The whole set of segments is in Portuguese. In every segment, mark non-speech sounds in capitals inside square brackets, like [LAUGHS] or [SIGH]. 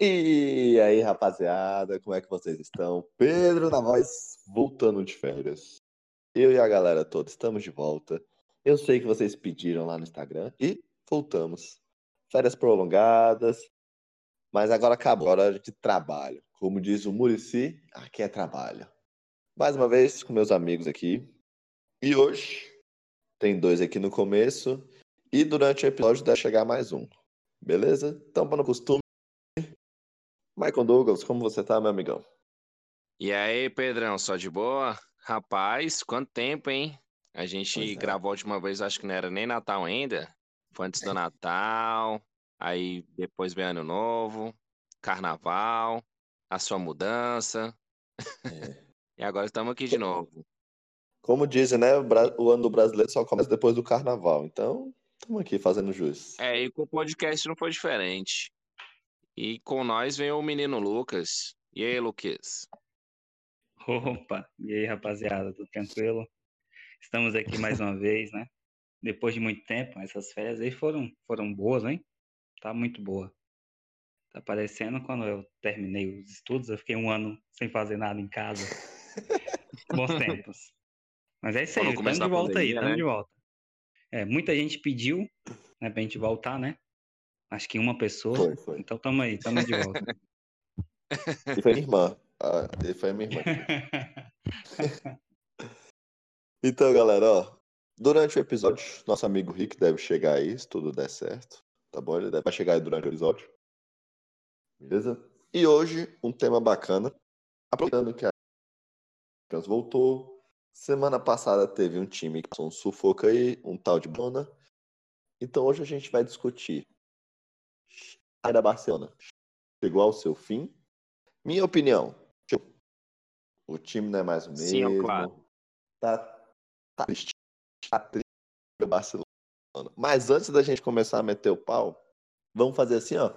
E aí, rapaziada, como é que vocês estão? Pedro na voz, voltando de férias. Eu e a galera toda estamos de volta. Eu sei que vocês pediram lá no Instagram e voltamos. Férias prolongadas, mas agora acabou a hora de trabalho. Como diz o Murici, aqui é trabalho. Mais uma vez com meus amigos aqui. E hoje tem dois aqui no começo e durante o episódio deve chegar mais um. Beleza? Então, para no costume, Michael Douglas, como você tá, meu amigão? E aí, Pedrão, só de boa? Rapaz, quanto tempo, hein? A gente é. gravou a última vez, acho que não era nem Natal ainda. Foi antes do [LAUGHS] Natal, aí depois veio Ano Novo, Carnaval, a sua mudança. É. [LAUGHS] e agora estamos aqui de novo. Como dizem, né? O ano do brasileiro só começa depois do carnaval. Então, estamos aqui fazendo jus. É, e com o podcast não foi diferente. E com nós vem o menino Lucas. E aí, Lucas? Opa, e aí, rapaziada, tudo tranquilo? Estamos aqui mais uma vez, né? Depois de muito tempo, essas férias aí foram, foram boas, hein? Tá muito boa. Tá parecendo quando eu terminei os estudos, eu fiquei um ano sem fazer nada em casa. [LAUGHS] Bons tempos. Mas é isso aí, estamos de volta pandemia, aí, estamos né? de volta. É, muita gente pediu, né, pra gente voltar, né? Acho que uma pessoa. Foi, foi. Então tamo aí, tamo de volta. [LAUGHS] [LAUGHS] E foi minha irmã. Ah, e foi minha irmã. [LAUGHS] então, galera, ó. Durante o episódio, nosso amigo Rick deve chegar aí, se tudo der certo. Tá bom? Ele deve chegar aí durante o episódio. Beleza? E hoje, um tema bacana. Aproveitando que a Champions voltou. Semana passada teve um time que passou um sufoco aí, um tal de Bona. Então hoje a gente vai discutir da Barcelona chegou ao seu fim. Minha opinião, o time não é mais o mesmo. Sim, claro. Tá, tá triste. Tá triste o Barcelona. Mas antes da gente começar a meter o pau, vamos fazer assim, ó.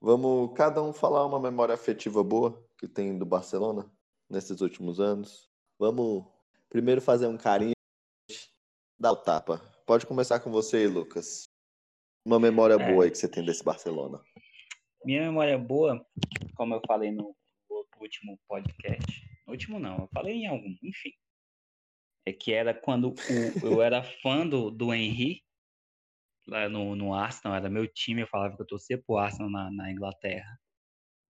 Vamos cada um falar uma memória afetiva boa que tem do Barcelona nesses últimos anos. Vamos primeiro fazer um carinho, dar o tapa. Pode começar com você, Lucas. Uma memória é. boa aí que você tem desse Barcelona. Minha memória boa, como eu falei no, último podcast. No último não, eu falei em algum, enfim. É que era quando o, eu era fã do, do Henry, lá no, no Arsenal, era meu time, eu falava que eu torcia pro Arsenal na, na Inglaterra.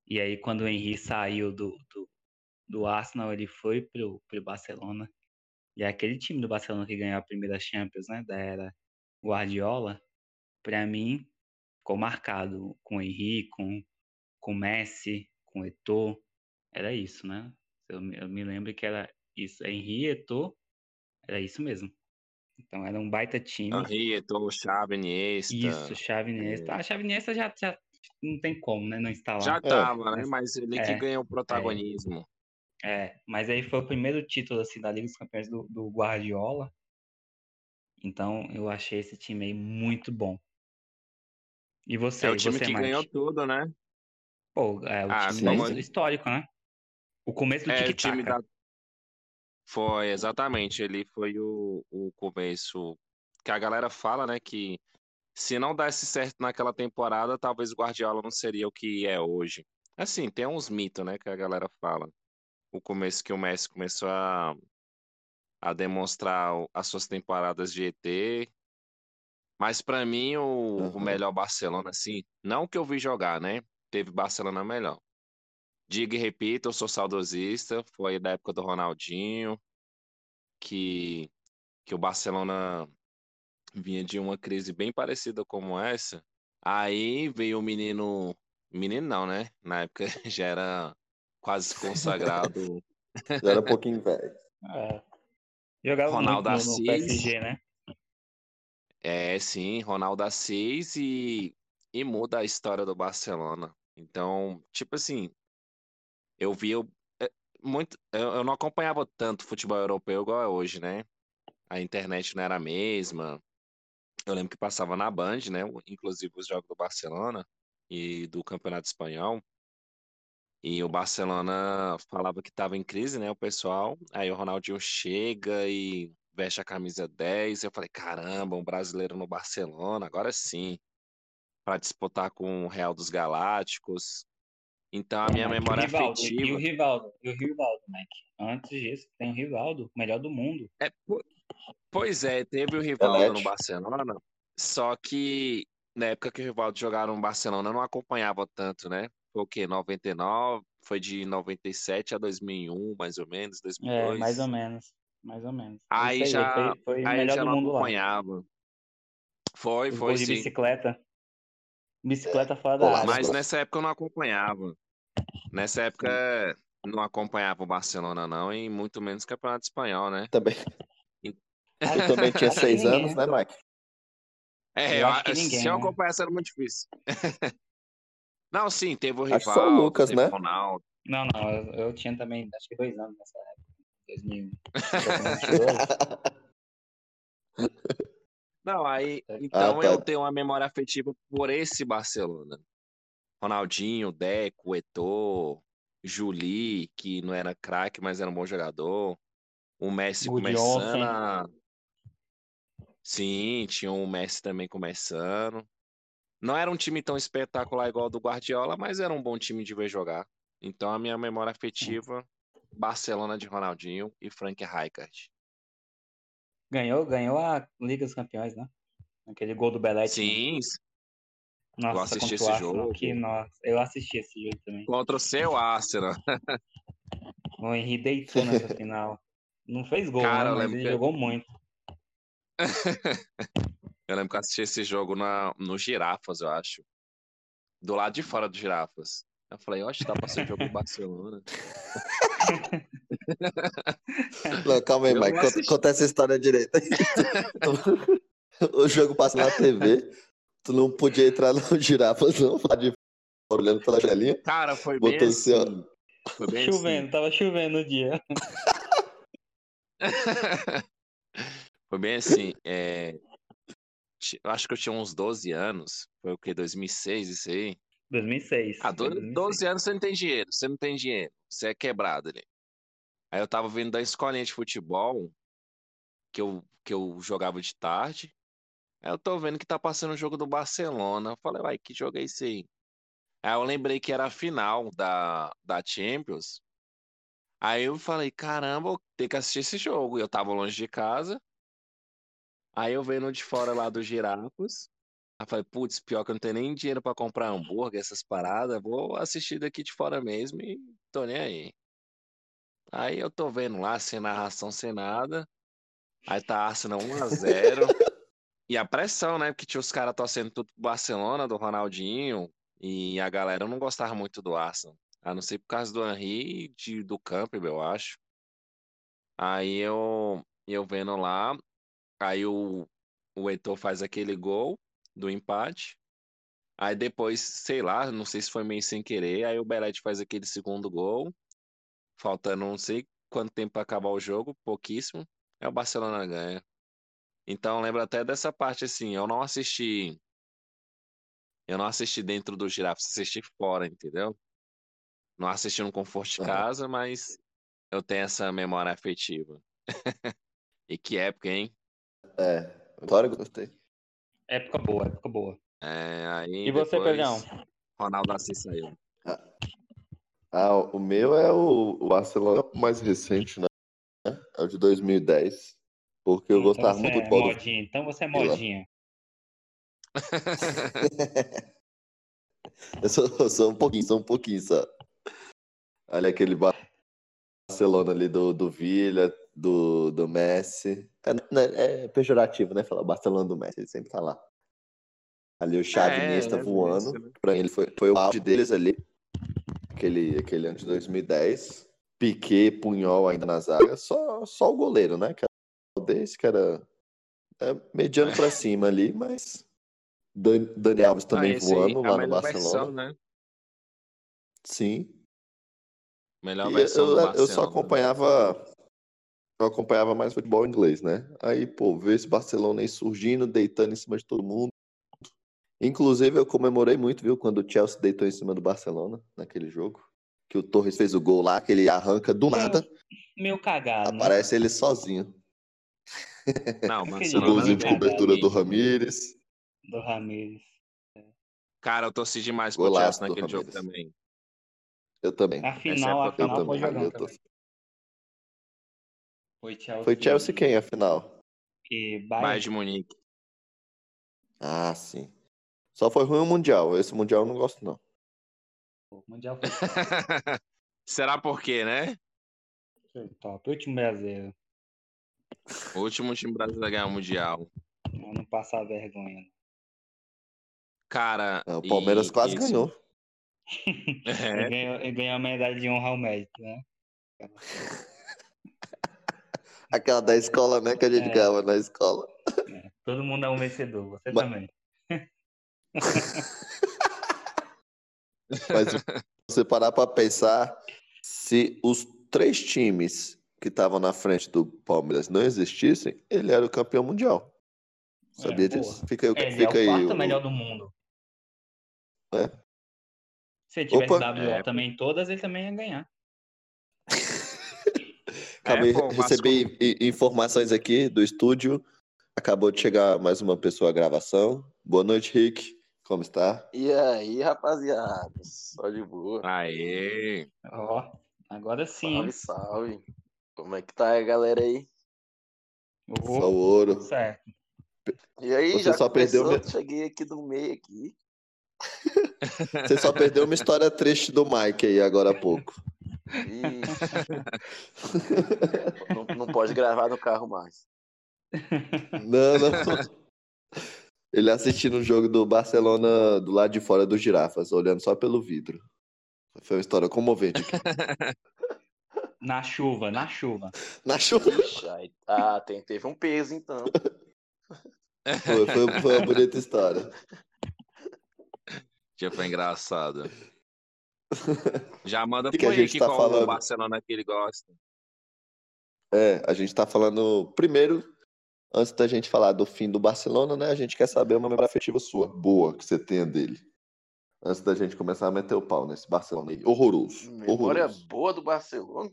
E aí quando o Henry saiu do, do, do Arsenal, ele foi pro, pro Barcelona. E é aquele time do Barcelona que ganhou a primeira Champions, né, da era Guardiola, para mim, ficou marcado com o Henrique, com, com Messi, com Eto'o. Era isso, né? Eu, eu me lembro que era isso. Henrique, Eto'o, era isso mesmo. Então era um baita time. Henrique, Eto'o, Xavi, Iniesta. Isso, Xavi, Iniesta. É. Ah, Xavi, Iniesta já, já não tem como, né? Não instalar. Já tava, é, né? Mas ele é, que ganhou o protagonismo. É, é, mas aí foi o primeiro título assim, da Liga dos Campeões do, do Guardiola. Então eu achei esse time aí muito bom. E você? É o time você, que Mike? ganhou tudo, né? Pô, é o ah, time histórico, né? O começo do é, tic time da... Foi, exatamente. Ele foi o, o começo que a galera fala, né? Que se não desse certo naquela temporada, talvez o Guardiola não seria o que é hoje. Assim, tem uns mitos, né? Que a galera fala. O começo que o Messi começou a, a demonstrar as suas temporadas de ET, mas para mim, o, uhum. o, melhor Barcelona, assim, não que eu vi jogar, né? Teve Barcelona melhor. Diga e repito, eu sou saudosista. Foi da época do Ronaldinho, que, que o Barcelona vinha de uma crise bem parecida como essa. Aí veio o menino. Menino não, né? Na época [LAUGHS] já era quase consagrado. [LAUGHS] já era um pouquinho velho. É. Jogava Ronaldo muito no, no PSG, né? É, sim, Ronaldo Assis e, e muda a história do Barcelona. Então, tipo assim, eu vi eu, é, muito, eu, eu não acompanhava tanto futebol europeu igual é hoje, né? A internet não era a mesma. Eu lembro que passava na Band, né? Inclusive os jogos do Barcelona e do Campeonato Espanhol. E o Barcelona falava que estava em crise, né? O pessoal. Aí o Ronaldinho chega e veste a camisa 10. Eu falei, caramba, um brasileiro no Barcelona, agora sim. Para disputar com o Real dos Galácticos. Então a minha Mike, memória e o Rivaldo, afetiva. E o Rivaldo, e o Rivaldo, Mike. Antes disso, tem o Rivaldo, o melhor do mundo. É, po- pois é, teve o Rivaldo no. Barcelona, só que na época que o Rivaldo jogava no Barcelona eu não acompanhava tanto, né? Foi o quê? 99? Foi de 97 a 2001, mais ou menos, É, 2002. mais ou menos. Mais ou menos. Aí Isso já- Foi, foi Aí melhor já do não mundo lá. acompanhava. Foi, Os foi gols de sim. bicicleta. Bicicleta fora da área. Mas nessa época eu não acompanhava. Nessa época não acompanhava o Barcelona, não, e muito menos o Campeonato Espanhol, né? Também. Tu também tinha acho [LAUGHS] seis ninguém, anos, né, Mike? É, Eu eu acho ninguém, se eu né? acompanhasse era muito difícil. [LAUGHS] Não, sim, teve o Acho que só o Lucas, teve né? Ronaldo. Não, não, eu, eu tinha também, acho que dois anos nessa época. 2000. Eu [LAUGHS] Não, aí, Ah, então tá. eu tenho uma memória afetiva por esse Barcelona. Ronaldinho, Deco, Eto'o, Juli, que não era craque, mas era um bom jogador. O Messi Good começando a... Sim, tinha o Messi também começando. Não era um time tão espetacular igual o do Guardiola, mas era um bom time de ver jogar. Então a minha memória afetiva, Barcelona de Ronaldinho e Frank Rijkaard. ganhou, ganhou a Liga dos Campeões, né? Aquele gol do Belete. Sim, Nossa, eu assisti esse Arsenal, jogo. Que, nossa, eu assisti esse jogo também. contra o seu Arsenal. [LAUGHS] O Henry deitou nessa final. Não fez gol, Cara, né, mas ele que- jogou muito. [LAUGHS] Eu lembro que eu assisti esse jogo na, no Girafas, eu acho. Do lado de fora do Girafas. Eu falei, oxe, tá passando jogo do Barcelona. Não, calma aí, Eu Mike. Conta, conta essa história direito. o jogo passa na TV. Tu não podia entrar no [LAUGHS] girafas, não, lá de olhando pela janelinha. Cara, foi bem assim, ó. assim. Foi bem Chovendo, tava chovendo no dia. assim. [LAUGHS] Foi bem assim. é, acho que eu tinha uns 12 anos. Foi o quê? 2006, isso aí? 2006. Ah, foi do- 2006. 12 anos você não tem dinheiro, você não tem dinheiro, você é quebrado ali. Aí eu tava vindo da escolinha de futebol, que eu, que eu jogava de tarde. Aí eu tô vendo que tá passando o jogo do Barcelona. Eu falei, uai, que jogo é esse aí? Aí eu lembrei que era a final da, da Champions. Aí eu falei, caramba, tenho que assistir esse jogo. E eu tava longe de casa. Aí eu vendo de fora lá do Girafas. Aí eu falei, putz, pior que eu não tenho nem dinheiro pra comprar hambúrguer, essas paradas. Vou assistir daqui de fora mesmo e tô nem aí. Aí eu tô vendo lá, sem narração, sem nada. Aí tá Arsenal 1x0. [LAUGHS] E a pressão, né? Porque tinha os caras torcendo tudo pro Barcelona, do Ronaldinho. E a galera não gostava muito do Arsenal. A não ser por causa do Henry e de, do Campbell, eu acho. Aí eu, eu vendo lá. Aí o, o Eto'o faz aquele gol do empate. Aí depois, sei lá, não sei se foi meio sem querer. Aí o Belete faz aquele segundo gol. Faltando não sei quanto tempo para acabar o jogo, pouquíssimo. Aí o Barcelona ganha. Então lembro até dessa parte assim, eu não assisti. Eu não assisti dentro do Girafas, assisti fora, entendeu? Não assisti no conforto de casa, mas eu tenho essa memória afetiva. [LAUGHS] E que época, hein? É, história que eu gostei. Época boa, época boa. É, aí E você, Pedrão? Ronaldo Assis saiu. Ah, o meu é o, o Barcelona mais recente, né? É o de 2010. Porque eu Então gostava muito do é do modinha. Então você é modinha. [LAUGHS] Eu sou, eu sou um pouquinho, sou um pouquinho só. Olha aquele Barcelona ali do, do Villa, do, do Messi. É, né, é pejorativo, né? Falar Barcelona do Messi, ele sempre tá lá. Ali o Xavi É, Iniesta é voando. isso, né? Pra mim, ele foi, foi o auge deles ali. Aquele, aquele ano de 2010. Piquet, Punhol ainda na zaga. Só, só o goleiro, né? Que era o desse, que era é, mediano pra [LAUGHS] cima ali, mas... Dan- Dani Alves também Ah, aí, voando a lá no Barcelona. versão, né? Sim. Melhor versão eu, eu só Barcelona. acompanhava. Eu acompanhava mais futebol inglês, né? Aí, pô, ver esse Barcelona aí surgindo, deitando em cima de todo mundo. Inclusive, eu comemorei muito, viu, quando o Chelsea deitou em cima do Barcelona naquele jogo. Que o Torres fez o gol lá, que ele arranca do nada, Meio cagado, né? aparece ele sozinho. Não, o Aquele Barcelona Inclusive, Barcelona cobertura do. Ramires. Do Ramires. Cara, eu torci demais pro Golaço Chelsea naquele jogo também. Eu também. A final, a eu final também, foi tô- também. Foi Chelsea. Foi Chelsea quem, afinal? E Bayern Bayern. de Munique. Ah, sim. Só foi ruim o Mundial. Esse Mundial eu não gosto, não. O Mundial foi [LAUGHS] Será por quê, né? foi top. Último brasileiro. O último time brasileiro a ganhar o Mundial. Não, não passar vergonha. Cara. O Palmeiras e- quase isso- ganhou. [LAUGHS] Ele É, ganhou, ele ganhou a medalha de honra ao mérito, né? [LAUGHS] Aquela da escola, né? Que a gente É. ganhava na escola. Todo mundo é um vencedor, você Mas- também. Mas se você parar pra pensar, se os três times que estavam na frente do Palmeiras não existissem, ele era o campeão mundial. Sabia É, disso? Fica, aí- É, ele é o fica aí. quarto o- melhor do mundo. É. Se ele tivesse Opa. WO É. também todas, ele também ia ganhar. Acabei É, pô, de Vasco- receber i- informações aqui do estúdio. Acabou de chegar mais uma pessoa à gravação. Boa noite, Rick. Como está? E aí, rapaziada? Só de boa. Aê. Ó, agora sim. Salve, salve. Como é que tá a galera aí? Ô, Só o ouro. certo. E aí, Você já só perdeu começou? Cheguei aqui no meio aqui. [LAUGHS] Você só perdeu uma história triste do Mike aí agora há pouco. [LAUGHS] Não, não pode gravar no carro mais. Não, não. [LAUGHS] Ele assistindo o jogo do Barcelona do lado de fora dos girafas, olhando só pelo vidro. Foi uma história comovente aqui. [LAUGHS] Na chuva, na chuva. Na chuva. Ixi, aí- ah, tem, teve um peso então. Foi, foi, foi uma bonita história. Já foi engraçado. Já manda que pro que a gente Rick tá qual falando? o Barcelona que ele gosta. É, a gente tá falando. Primeiro, antes da gente falar do fim do Barcelona, né? A gente quer saber uma memória afetiva sua, boa, que você tenha dele. Antes da gente começar a meter o pau nesse Barcelona aí. Horroroso. Memória Horroroso. boa do Barcelona.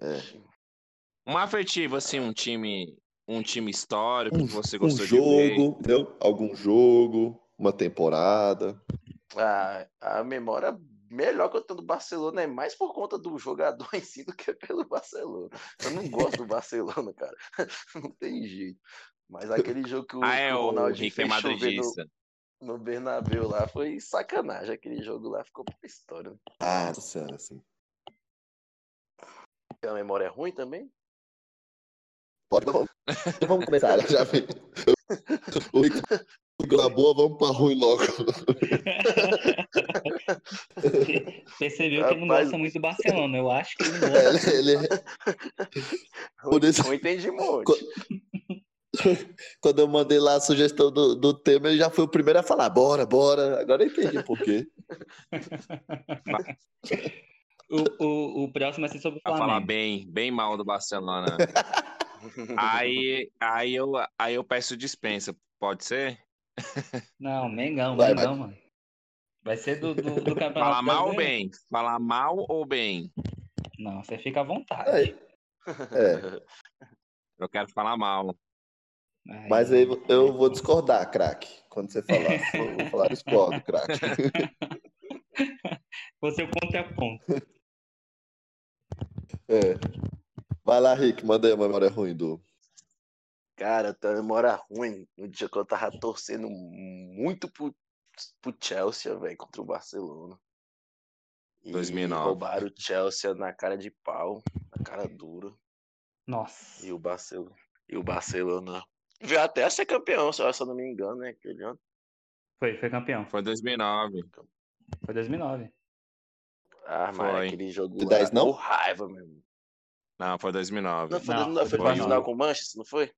É. Um afetivo, assim, um time, um time histórico que você Um gostou de ver. jogo, entendeu? Algum jogo, uma temporada. A, a memória melhor que eu tenho do Barcelona é mais por conta do jogador [LAUGHS] em si do que pelo Barcelona. Eu não gosto do Barcelona, cara. [LAUGHS] Não tem jeito. Mas aquele jogo que o, Ah, é, o o Ronaldinho é fez chover no, no Bernabéu lá foi sacanagem. Aquele jogo lá ficou pra história. Ah, nossa senhora, assim. Tem a memória ruim também? Pode, vamos, vamos começar, [LAUGHS] já vi. O Rick na boa, vamos pra ruim logo. [LAUGHS] Percebeu que ele não gosta muito do Barcelona. Eu acho que ele não gosta. Ele, ele- Por isso- monte. Co- quando eu mandei lá a sugestão do, do tema, ele já foi o primeiro a falar, bora, bora. Agora eu entendi por quê. [LAUGHS] O, o, o próximo vai ser sobre o Pra falar Flamengo. bem, bem mal do Barcelona. [LAUGHS] aí, aí, eu, aí eu peço dispensa, pode ser? Não, Mengão, Vai, Mengão, mano. Vai ser do, do, do [LAUGHS] Campeonato Falar mal ou bem? Falar mal ou bem? Não, você fica à vontade. É, [LAUGHS] Eu quero falar mal. Aí, mas aí eu vou discordar, craque. Quando você falar, [LAUGHS] eu vou falar discordo, craque. Você é o contraponto. É. Vai lá, Rick, manda aí a memória ruim do. Cara, uma memória ruim no dia que eu tava torcendo muito pro, pro Chelsea, velho, contra o Barcelona. E 2009. roubaram o Chelsea na cara de pau, na cara dura. Nossa. E o Barcelona, e o Barcelona veio até a ser campeão, se eu não me engano, né? Aquele ano. Foi, foi campeão. Foi 2009. Foi 2009. Ah, mas Foi. aquele jogo De lá, 10 não? raiva mesmo. Não, foi 2009. Não, foi, Não, não, foi foi pra 2009. final com o Manchester, não foi?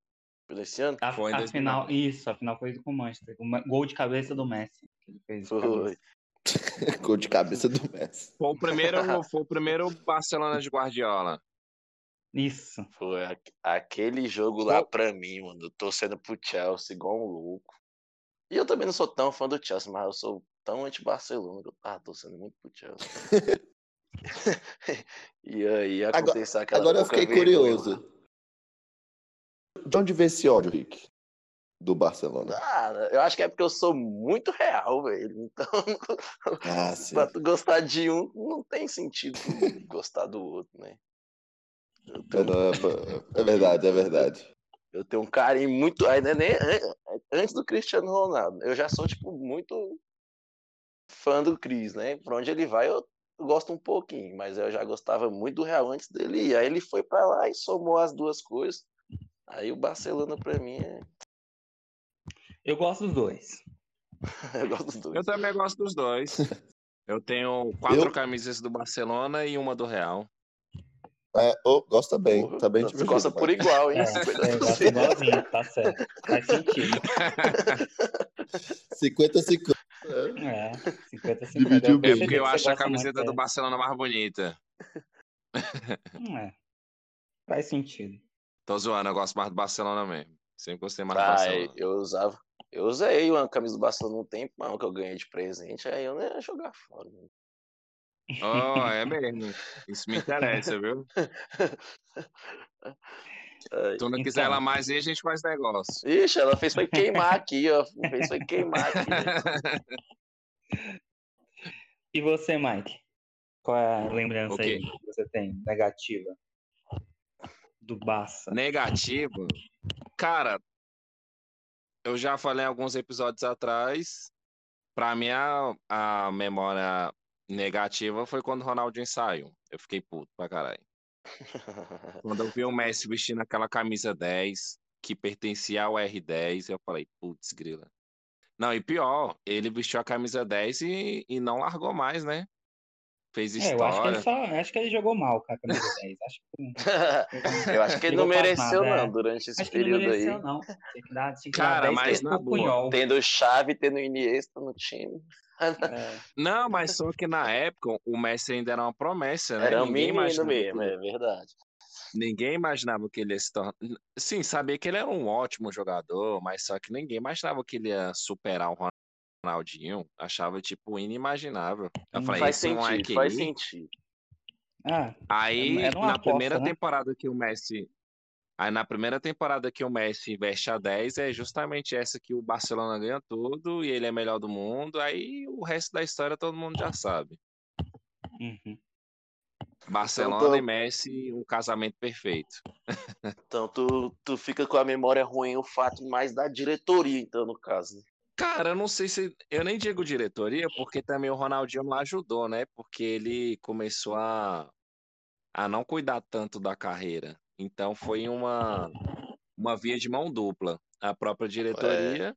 Foi nesse ano? A, Foi a 2009. final, isso, a final foi com o Manchester. O gol de cabeça do Messi. que ele fez de Foi. cabeça. [LAUGHS] Gol de cabeça do Messi. Foi o primeiro, [LAUGHS] foi o primeiro Barcelona de Guardiola. Isso. Foi aquele jogo lá pra mim, mano. Eu torcendo pro Chelsea igual um louco. E eu também não sou tão fã do Chelsea, mas eu sou tão anti-Barcelona que eu tava torcendo muito pro Chelsea. [LAUGHS] e aí Agora- aconteceu aquela Agora eu fiquei vergonha curioso. De onde veio esse ódio, Rick? do Barcelona? Ah, eu acho que é porque eu sou muito real, velho. Então, [LAUGHS] Ah, pra tu gostar de um, não tem sentido gostar do outro, né? É, tenho, é, é verdade, é verdade. eu tenho um carinho muito. Ainda nem an- antes do Cristiano Ronaldo. Eu já sou, tipo, muito fã do Cris, né? Por onde ele vai, eu gosto um pouquinho, mas eu já gostava muito do Real antes dele ir. Aí ele foi pra lá e somou as duas coisas. Aí o Barcelona, pra mim, é. Eu gosto dos dois. [LAUGHS] Eu gosto dos dois. Eu também gosto dos dois. [LAUGHS] Eu tenho quatro Eu- camisas do Barcelona e uma do Real. É, ô, gosta bem, Porra, tá bem Você dividido, gosta mas- por igual, hein? É, 50%. eu gosto igualzinho, tá certo. Faz sentido. [LAUGHS] 50-50. É, 50 Dividiu 50 bem. É porque eu acho a camiseta do do Barcelona mais bonita. É, faz sentido. Tô zoando, eu gosto mais do Barcelona mesmo. Sempre gostei mais do Ah, Barcelona. eu usava. Eu usei uma camisa do Barcelona um tempo, mas que eu ganhei de presente, aí eu não ia jogar fora. né? Oh, é mesmo. Isso me interessa, viu? Ai, Tu não quiser Então. ela mais aí, a gente faz negócio. Ixi, ela fez foi queimar [LAUGHS] aqui, ó. Fez foi queimar aqui. E você, Mike? Qual é a lembrança O quê? aí que você tem negativa do Barça? Negativo? Cara, eu já falei alguns episódios atrás. Pra mim, a, a memória negativa foi quando o Ronaldinho saiu. Eu fiquei puto pra caralho. [LAUGHS] Quando eu vi o Messi vestindo aquela camisa 10, que pertencia ao R10, eu falei, putz, grila. Não, e pior, ele vestiu a camisa 10 e, e não largou mais, né? Fez É, eu acho que ele história. só, acho que ele jogou mal com a camisa [LAUGHS] 10. Acho que, [LAUGHS] eu acho que ele não mereceu, nada, é. não, durante esse acho que não período mereceu, aí. não. Tinha que dar, tinha que Cara, dar 10 mas na boa. Tendo Chave, tendo Iniesta no time. É, Não, mas só que na época o Messi ainda era uma promessa, né? Era um Ninguém menino imaginava mesmo, que- é verdade. Ninguém imaginava que ele ia se tornar. Sim, sabia que ele era um ótimo jogador, mas só que ninguém imaginava que ele ia superar o Ronaldinho. Achava, tipo, inimaginável. Eu Hum, falei, Faz sentido, faz aí- sentido. Ah, Aí, na aposta, primeira né? temporada que o Messi. Aí, na primeira temporada que o Messi veste a 10, é justamente essa que o Barcelona ganha tudo e ele é melhor do mundo. Aí o resto da história todo mundo já sabe. uhum. Barcelona Então, tô- e Messi, um casamento perfeito. [LAUGHS] Então tu, tu fica com a memória ruim o fato mais da diretoria, então, no caso. né? Cara, eu não sei se. Eu nem digo diretoria, porque também o Ronaldinho não ajudou, né? Porque ele começou a, a não cuidar tanto da carreira. Então foi uma, uma via de mão dupla. A própria diretoria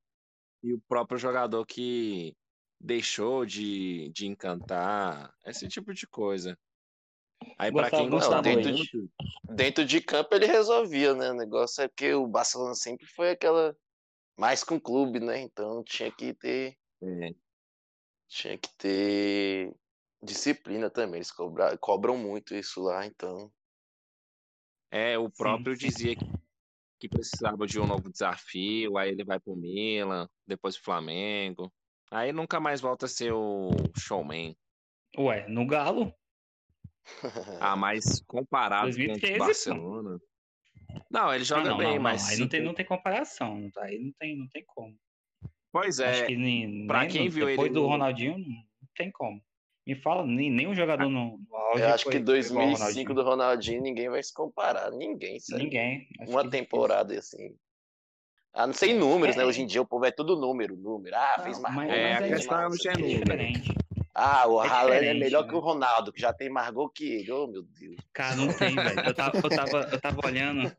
e o próprio jogador que deixou de, de encantar, esse tipo de coisa. Aí, pra Gostava quem gostava Gustavo muito. Dentro de campo ele resolvia, né? O negócio é porque o Barcelona sempre foi aquela. Mais com clube, né? Então tinha que ter. é, Tinha que ter disciplina também. Eles cobra, cobram muito isso lá, então. É, o próprio sim. dizia que, que precisava de um novo desafio, aí ele vai pro Milan, depois pro Flamengo. Aí nunca mais volta a ser o showman. Ué, no Galo? Ah, mas comparado com 2013, o pô. Não, ele joga Ah, não, bem, não, mas. não. Aí não tem, não tem comparação. Aí não tem, não tem como. Pois Acho é, que nem, pra nem quem no- viu depois ele do no- Ronaldinho, não tem como. Me fala, nem, nem um jogador no, no auge Eu acho foi- que foi igual ao 2005 do Ronaldinho ninguém vai se comparar. Ninguém, sério. Ninguém. Acho Uma que temporada assim. Ah, não sei números, É, né? é. Hoje em dia o povo é tudo número, número. Ah, Não, fez mais É, a é- questão é É número. diferente. Ah, o É Haaland é melhor né? que o Ronaldo, que já tem mais gol que ele. Oh, meu Deus. Cara, não tem, velho. Eu tava, eu, tava, eu tava olhando.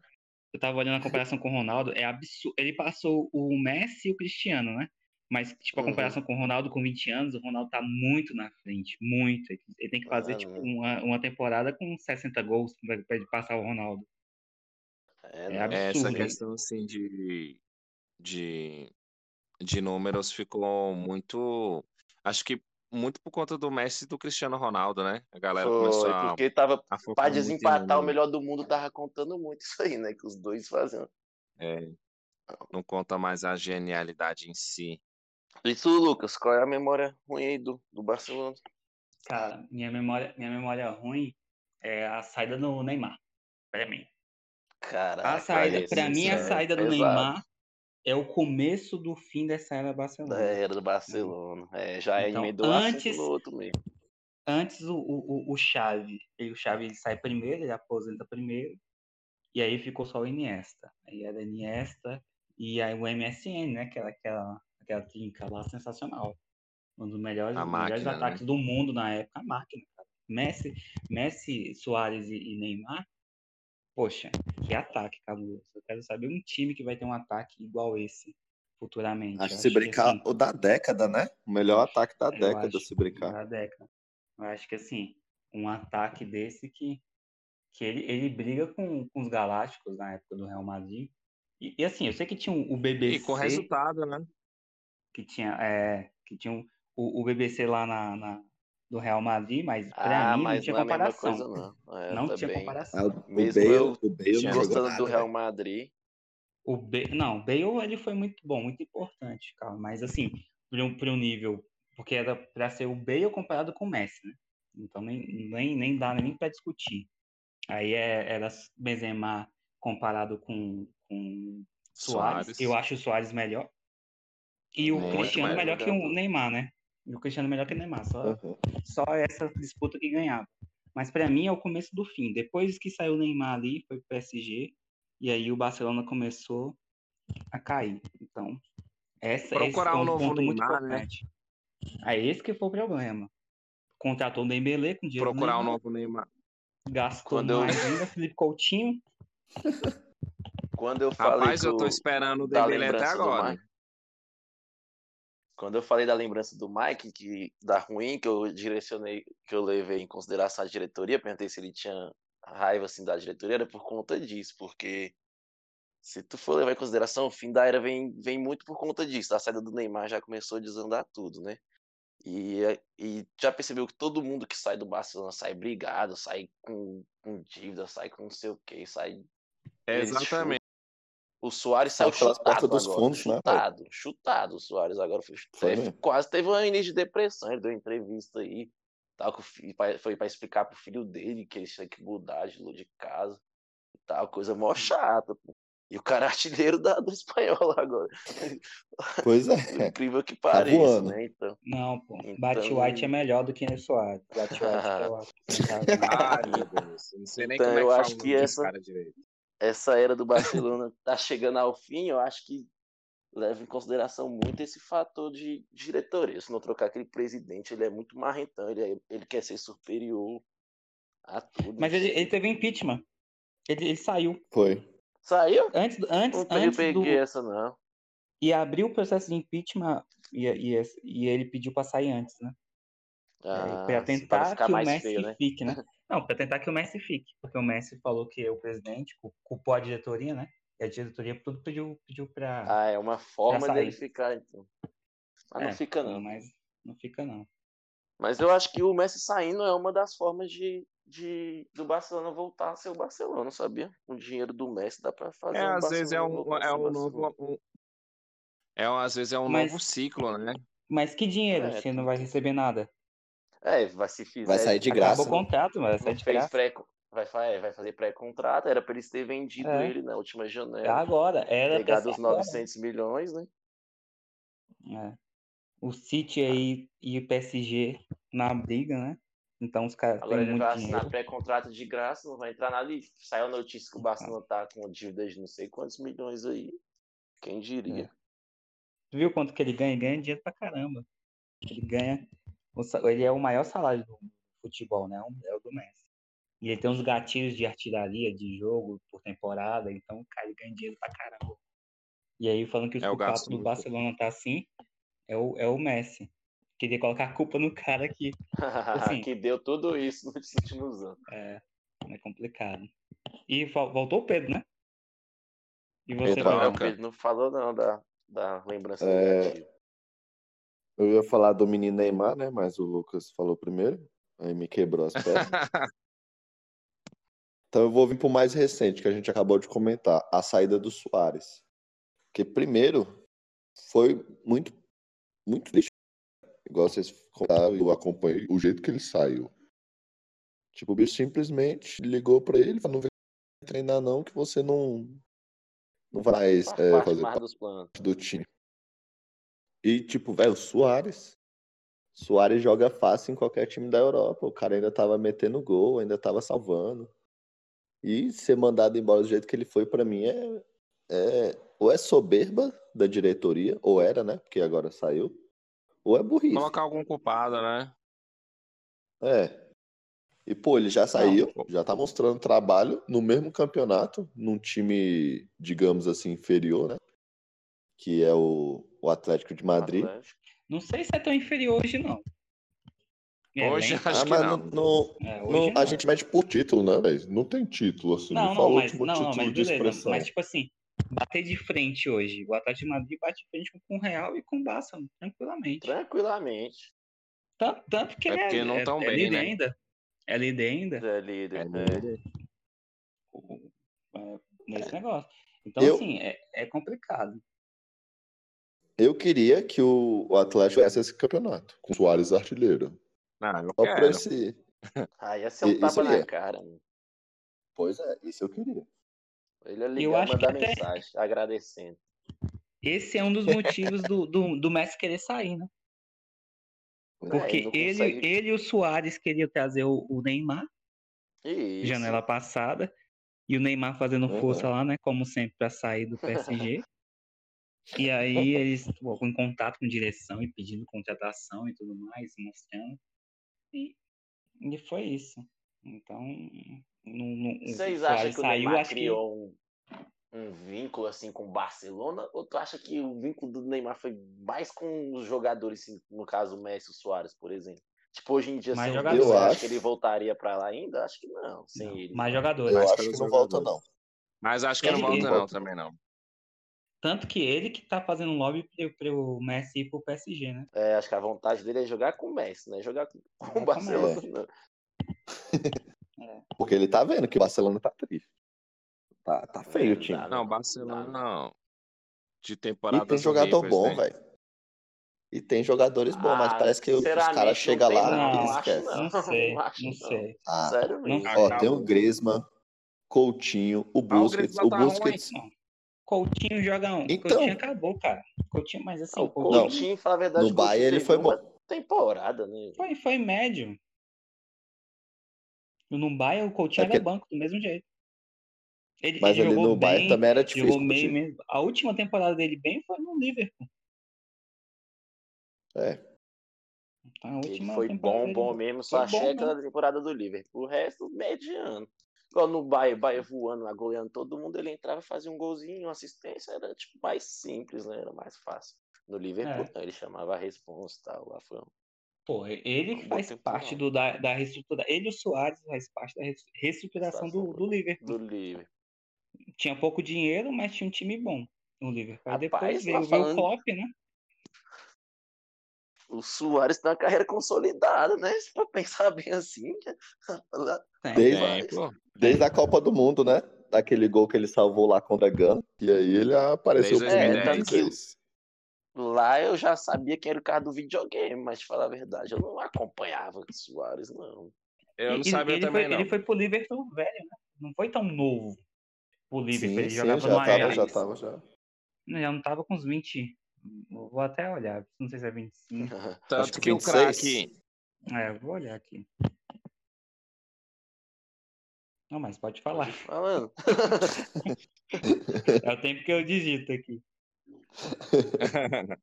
Eu tava olhando a comparação com o Ronaldo. É absurdo. Ele passou o Messi e o Cristiano, né? Mas, tipo, a Uhum. comparação com o Ronaldo com 20 anos, o Ronaldo tá muito na frente. Muito. Ele tem que fazer, Ah, tipo, uma, uma temporada com 60 gols pra, ele passar o Ronaldo. É, É não. absurdo. essa questão assim de, de, de números ficou muito. Acho que muito por conta do Messi e do Cristiano Ronaldo, né? A galera começou Foi, a, porque tava a focar pra muito em desempatar o melhor do mundo, tava contando muito isso aí, né? Que os dois faziam. É, não conta mais a genialidade em si. E tu, Lucas, qual é a memória ruim aí do, do Barcelona? Cara, minha memória, minha memória ruim é a saída do Neymar. Pra mim. Caraca, A saída, pra mim, a saída do pesado. Neymar é o começo do fim dessa era Barcelona. Da era do Barcelona. É, já Então, emendou antes- outro mesmo. Antes o, o, o- Xavi, ele, o Xavi ele sai primeiro, ele aposenta primeiro, e aí ficou só o Iniesta. Aí era Iniesta e aí o MSN, né? Aquela, aquela, aquela trinca lá sensacional. Um dos melhores, A dos melhores máquina, né? ataques do mundo na época, a máquina. Messi, Messi, Soares e, e Neymar. Poxa, que ataque, cabuloso. Eu quero saber um time que vai ter um ataque igual esse futuramente. Acho que se brincar, assim, o da década, né? O melhor ataque da década, acho, se brincar. da década. Eu acho que assim, um ataque desse que, que ele, ele briga com, com os Galácticos na época do Real Madrid. E, e, assim, eu sei que tinha o BBC, E com resultado, né? que tinha, é, que tinha o, o BBC lá na, na- do Real Madrid, mas pra Ah, mim não mas tinha não é comparação. coisa, não. É, não tinha comparação. Ah, o Mesmo Bale, eu o Bale não Gostando nada, do Real velho. Madrid. O Bale, não, o Bale ele foi muito bom, muito importante, cara. Mas assim, para um, pra um nível, porque era para ser o Bale comparado com o Messi, né? Então nem, nem, nem dá nem para discutir. Aí é, era Benzema comparado com, com Soares. Soares. Eu acho o Soares melhor. E o Muito Cristiano melhor melhor que o. Neymar, né? E o Cristiano melhor que o Neymar. Só, Aham. só essa disputa que ganhava. Mas para mim é o começo do fim. Depois que saiu o Neymar ali, foi pro PSG, e aí o Barcelona começou a cair. Então, essa Procurar esse é um novo ponto muito Neymar, né? importante. Aí esse que foi o problema. Contratou o Dembélé com dinheiro Procurar um Neymar, novo Neymar. gastou Quando eu- mais ainda, Felipe Coutinho. [LAUGHS] Quando eu falei Rapaz, eu tô esperando o da Dembélé até agora. Quando eu falei da lembrança do Mike, que da ruim, que eu direcionei, que eu levei em consideração a diretoria, perguntei se ele tinha raiva assim da diretoria, era por conta disso, porque se tu for levar em consideração, o fim da era vem, vem muito por conta disso. A saída do Neymar já começou a desandar tudo, né? E, e já percebeu que todo mundo que sai do Barcelona sai brigado, sai com, com dívida, sai com não sei o que, sai eles Exatamente. O Soares Saiu chutado agora, fundos, né, chutado, chutado o Soares agora foi, é, quase teve uma início de depressão, ele deu uma entrevista aí, tal, foi para explicar pro filho dele que ele tinha que mudar de, de casa e tal, coisa mó chata, pô. E o cara é artilheiro da, do espanhol agora. Pois Por é. [LAUGHS] incrível que pareça, voando. né? Então, Não, pô. Então- Bate White é melhor do que o Soares. Bate White [LAUGHS] é o Ai, [LAUGHS] meu Deus. Eu Não sei nem Então, como é que eu fala acho o que essa- cara direito. Essa era do Barcelona tá chegando ao fim, eu acho que leva em consideração muito esse fator de diretoria. Se não trocar aquele presidente, ele é muito marrentão, ele, é- ele quer ser superior a tudo. Mas ele, ele teve impeachment. Ele, ele saiu. Foi. Saiu? Antes, antes, Não peguei, antes do. peguei essa, não. E abriu o processo de impeachment e, e, e ele pediu para sair antes, né? Ah, para pra tentar que o Messi feio, né? fique, né? [LAUGHS] Não, para tentar que o Messi fique, porque o Messi falou que o presidente cu- culpou a diretoria, né? E a diretoria tudo pediu, pediu para. Ah, é uma forma dele ficar, então. Mas não fica, não. Mas não fica, não. Mas eu acho que o Messi saindo é uma das formas de, de do Barcelona voltar a ser o Barcelona, sabia? Com o dinheiro do Messi dá pra fazer É, o às vezes é Barcelona um, é um Barcelona. novo. um- é, às vezes é um Mas- novo ciclo, né? Mas que dinheiro? É, Você não vai receber nada. É, vai se fizer. Vai sair de Acabou graça. o contrato, mas vai sair de fez graça. pré, vai, é, vai fazer pré-contrato, era pra eles terem vendido É. ele na última É janela. agora. Era Pegado os agora. 900 milhões, né? É. O City aí e o PSG na briga, né? Então os caras Agora ele muito vai assinar pré-contrato de graça, não vai entrar nada. E saiu a notícia que o Barcelona tá com dívidas de não sei quantos milhões aí. Quem diria? Tu viu quanto que ele ganha? Ele ganha dinheiro pra caramba. Ele ganha. Ele é o maior salário do futebol, né? É o do Messi. E ele tem uns gatilhos de artilharia de jogo por temporada, então, cara, ele ganha dinheiro pra caramba. E aí, falando que os É o gasto do Barcelona tá assim, é o, é o Messi. Queria colocar a culpa no cara aqui. [LAUGHS] Assim. que deu tudo isso nos [LAUGHS] últimos anos. É, é complicado. E vol- voltou o Pedro, né? E você, Pedro? Não. Pedro não falou não da, da lembrança É. negativa. Eu ia falar do menino Neymar, né? Mas o Lucas falou primeiro. Aí me quebrou as pernas. [LAUGHS] Então eu vou vir pro mais recente, que a gente acabou de comentar, a saída do Soares. Que primeiro foi muito, muito triste. Igual vocês contaram, eu acompanhei o jeito que ele saiu. Tipo, o bicho simplesmente ligou pra ele, falou, não vem treinar não, que você não Não vai é, parte fazer mais parte dos planos. do time. E, tipo, velho, o Soares. Soares joga fácil em qualquer time da Europa. O cara ainda tava metendo gol, ainda tava salvando. E ser mandado embora do jeito que ele foi, pra mim, é, é. Ou é soberba da diretoria, ou era, né? Porque agora saiu. Ou é burrice. Colocar algum culpado, né? É. E, pô, ele já saiu, pô. já tá mostrando trabalho no mesmo campeonato, num time, digamos assim, inferior, né? Que é o, o Atlético de Madrid. Atlético. Não sei se é tão inferior hoje, não. Hoje Elenco- acho ah, que não. não, não- é, hoje não- não. a gente mete por título, né, velho? Não tem título, assim. Não, não, fala o mas, não, não, título mas de expressão. Mas, tipo assim, bater de frente hoje. O Atlético de Madrid bate de frente com o Real e com o Barça, tranquilamente. Tranquilamente. Tanto, tanto que É ele porque não é, tão é bem, líder né? ainda. É líder ainda É líder. É, é. é, nesse negócio. Então, Eu- assim, é, é complicado. Eu queria que o, o Atlético ganhasse esse campeonato, com o Soares artilheiro. Não, eu Só quero. esse. Ah, ia ser um tapa na é. cara. Mano. Pois é, isso eu queria. Ele ia ligar e acho que mandar até- mensagem agradecendo. Esse é um dos motivos do, do, do Messi querer sair, né? É, Porque não ele, consegue- ele e o Soares queriam trazer o, o Neymar, Isso. janela passada, e o Neymar fazendo Uhum. força lá, né? Como sempre, para sair do PSG. E aí eles pô, em contato com direção e pedindo contratação e tudo mais, mostrando. E, e foi isso. Então, não, Vocês acham que o saiu, Neymar acho que criou um, um vínculo assim com o Barcelona? Ou tu acha que o vínculo do Neymar foi mais com os jogadores, assim, no caso o Messi e o Soares, por exemplo? Tipo, hoje em dia, Mais jogadores. Eu acha acho. que ele voltaria pra lá ainda? Acho que não, sem não, ele. mais jogadores. Eu Mas acho que não volta, jogadores. não. Mas acho que não Ele- volta, ele- não, também não. Tanto que ele que tá fazendo lobby pro, pro Messi ir pro PSG, né? É, acho que a vontade dele é jogar com o Messi, né? Jogar com, com o Barcelona. Messi. [LAUGHS] não. Porque ele tá vendo que o Barcelona tá triste. Tá, tá feio o time. Não. Barcelona Não. De E temporada tem jogador bom, velho. E tem jogadores bons, mas Ah, parece que os caras chegam lá não. e esquecem. não. Não [LAUGHS] sei, Não sei. Ah, Sério mesmo. ó, tem o Griezmann, Coutinho, o Busquets. Griezmann o tá Busquets. Não. Coutinho joga um. Então. Coutinho acabou, cara. Coutinho, mas assim, O Coutinho Coutinho, falar a verdade, No o Coutinho Bayern ele foi uma bom. temporada, né? foi, foi médio. No Bayern, o Coutinho É era porque- banco, do mesmo jeito. Ele, Mas ele ali jogou no Bayern bem, também era difícil. jogou meio Coutinho. mesmo. A última temporada dele bem foi no Liverpool. É. Então, a Ele foi temporada bom, dele bom mesmo, só achei aquela temporada do Liverpool. O resto, mediano. Igual no Bayern, Bayern voando, lá, goleando todo mundo, ele entrava, fazia um golzinho, uma assistência, era tipo mais simples, né? Era mais fácil. No Liverpool, É. não, ele chamava a responsa e tal. Lá foi um- Pô, ele faz parte do, da, da reestruturação. Ele e o Soares faz parte da reestruturação do, do Liverpool. do Liverpool. Tinha pouco dinheiro, mas tinha um time bom no Liverpool. Rapaz, depois veio, veio o falando- Klopp, né? O Soares tem uma carreira consolidada, né? Se for pensar [LAUGHS] bem assim. lá- Tem. Desde- pô. Desde a Copa do Mundo, né? Daquele gol que ele salvou lá contra a Gana. E aí ele apareceu Desde por 2010. muitas É, tanto que-. Lá eu já sabia quem era o cara do videogame, mas de falar a verdade, eu não acompanhava o Soares, não. Eu não E- sabia ele também, foi, não. Ele foi pro Liverpool velho, né? Não foi tão novo. O Liverpool, Sim, ele sim, jogava já no tava, Ajax. já tava, já. Já não tava com uns 20. Eu Vou até olhar, não sei se é 25. [LAUGHS] Acho Tanto que que o 26. craque. É, eu vou olhar aqui. Não, mas pode falar. Falando. [LAUGHS] É o tempo que eu digito aqui. [LAUGHS]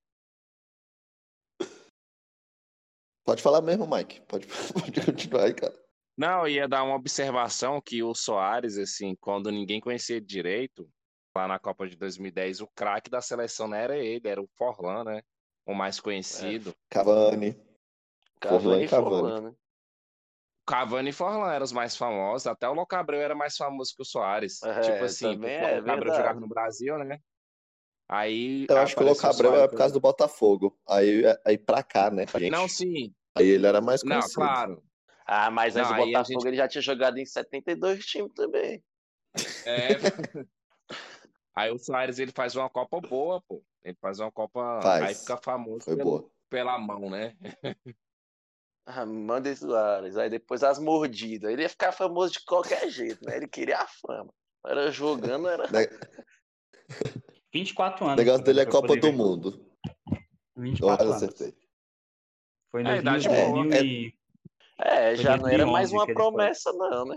Pode falar mesmo, Mike. Pode, pode continuar aí, cara. Não, ia dar uma observação que o Soares, assim, quando ninguém conhecia direito, lá na Copa de 2010, o craque da seleção não era ele, era o Forlan, né? O mais conhecido. Cavani. Forlan Cavani e e Cavani. Forlan, né? Cavani e Forlan eram os mais famosos, até o Locabreu era mais famoso que o Soares. É, tipo assim, porque é o Locabreu jogava no Brasil, né? Aí Eu acho que o Locabreu é por causa do Botafogo. Aí, aí pra cá, né? pra gente. Não, sim. Aí ele era mais Não, conhecido. claro. Ah, mas antes Não, do aí a Botafogo gente- ele já tinha jogado em 72 times também. É. [LAUGHS] Aí o Soares ele faz uma Copa boa, pô. Ele faz uma Copa. Faz. Aí fica famoso Foi pelo- boa. pela mão, né? [LAUGHS] Ah, manda esse Soares. Aí depois as mordidas. Ele ia ficar famoso de qualquer jeito, né? Ele queria a fama. Era jogando, era. Né? 24 [LAUGHS] O anos. negócio dele é Copa do ver. Mundo. 24 Olha, anos. acertei. Foi em É, idade 2000, boa. 2000 e... É, já não era mais 2011 uma ele foi. promessa, não, né?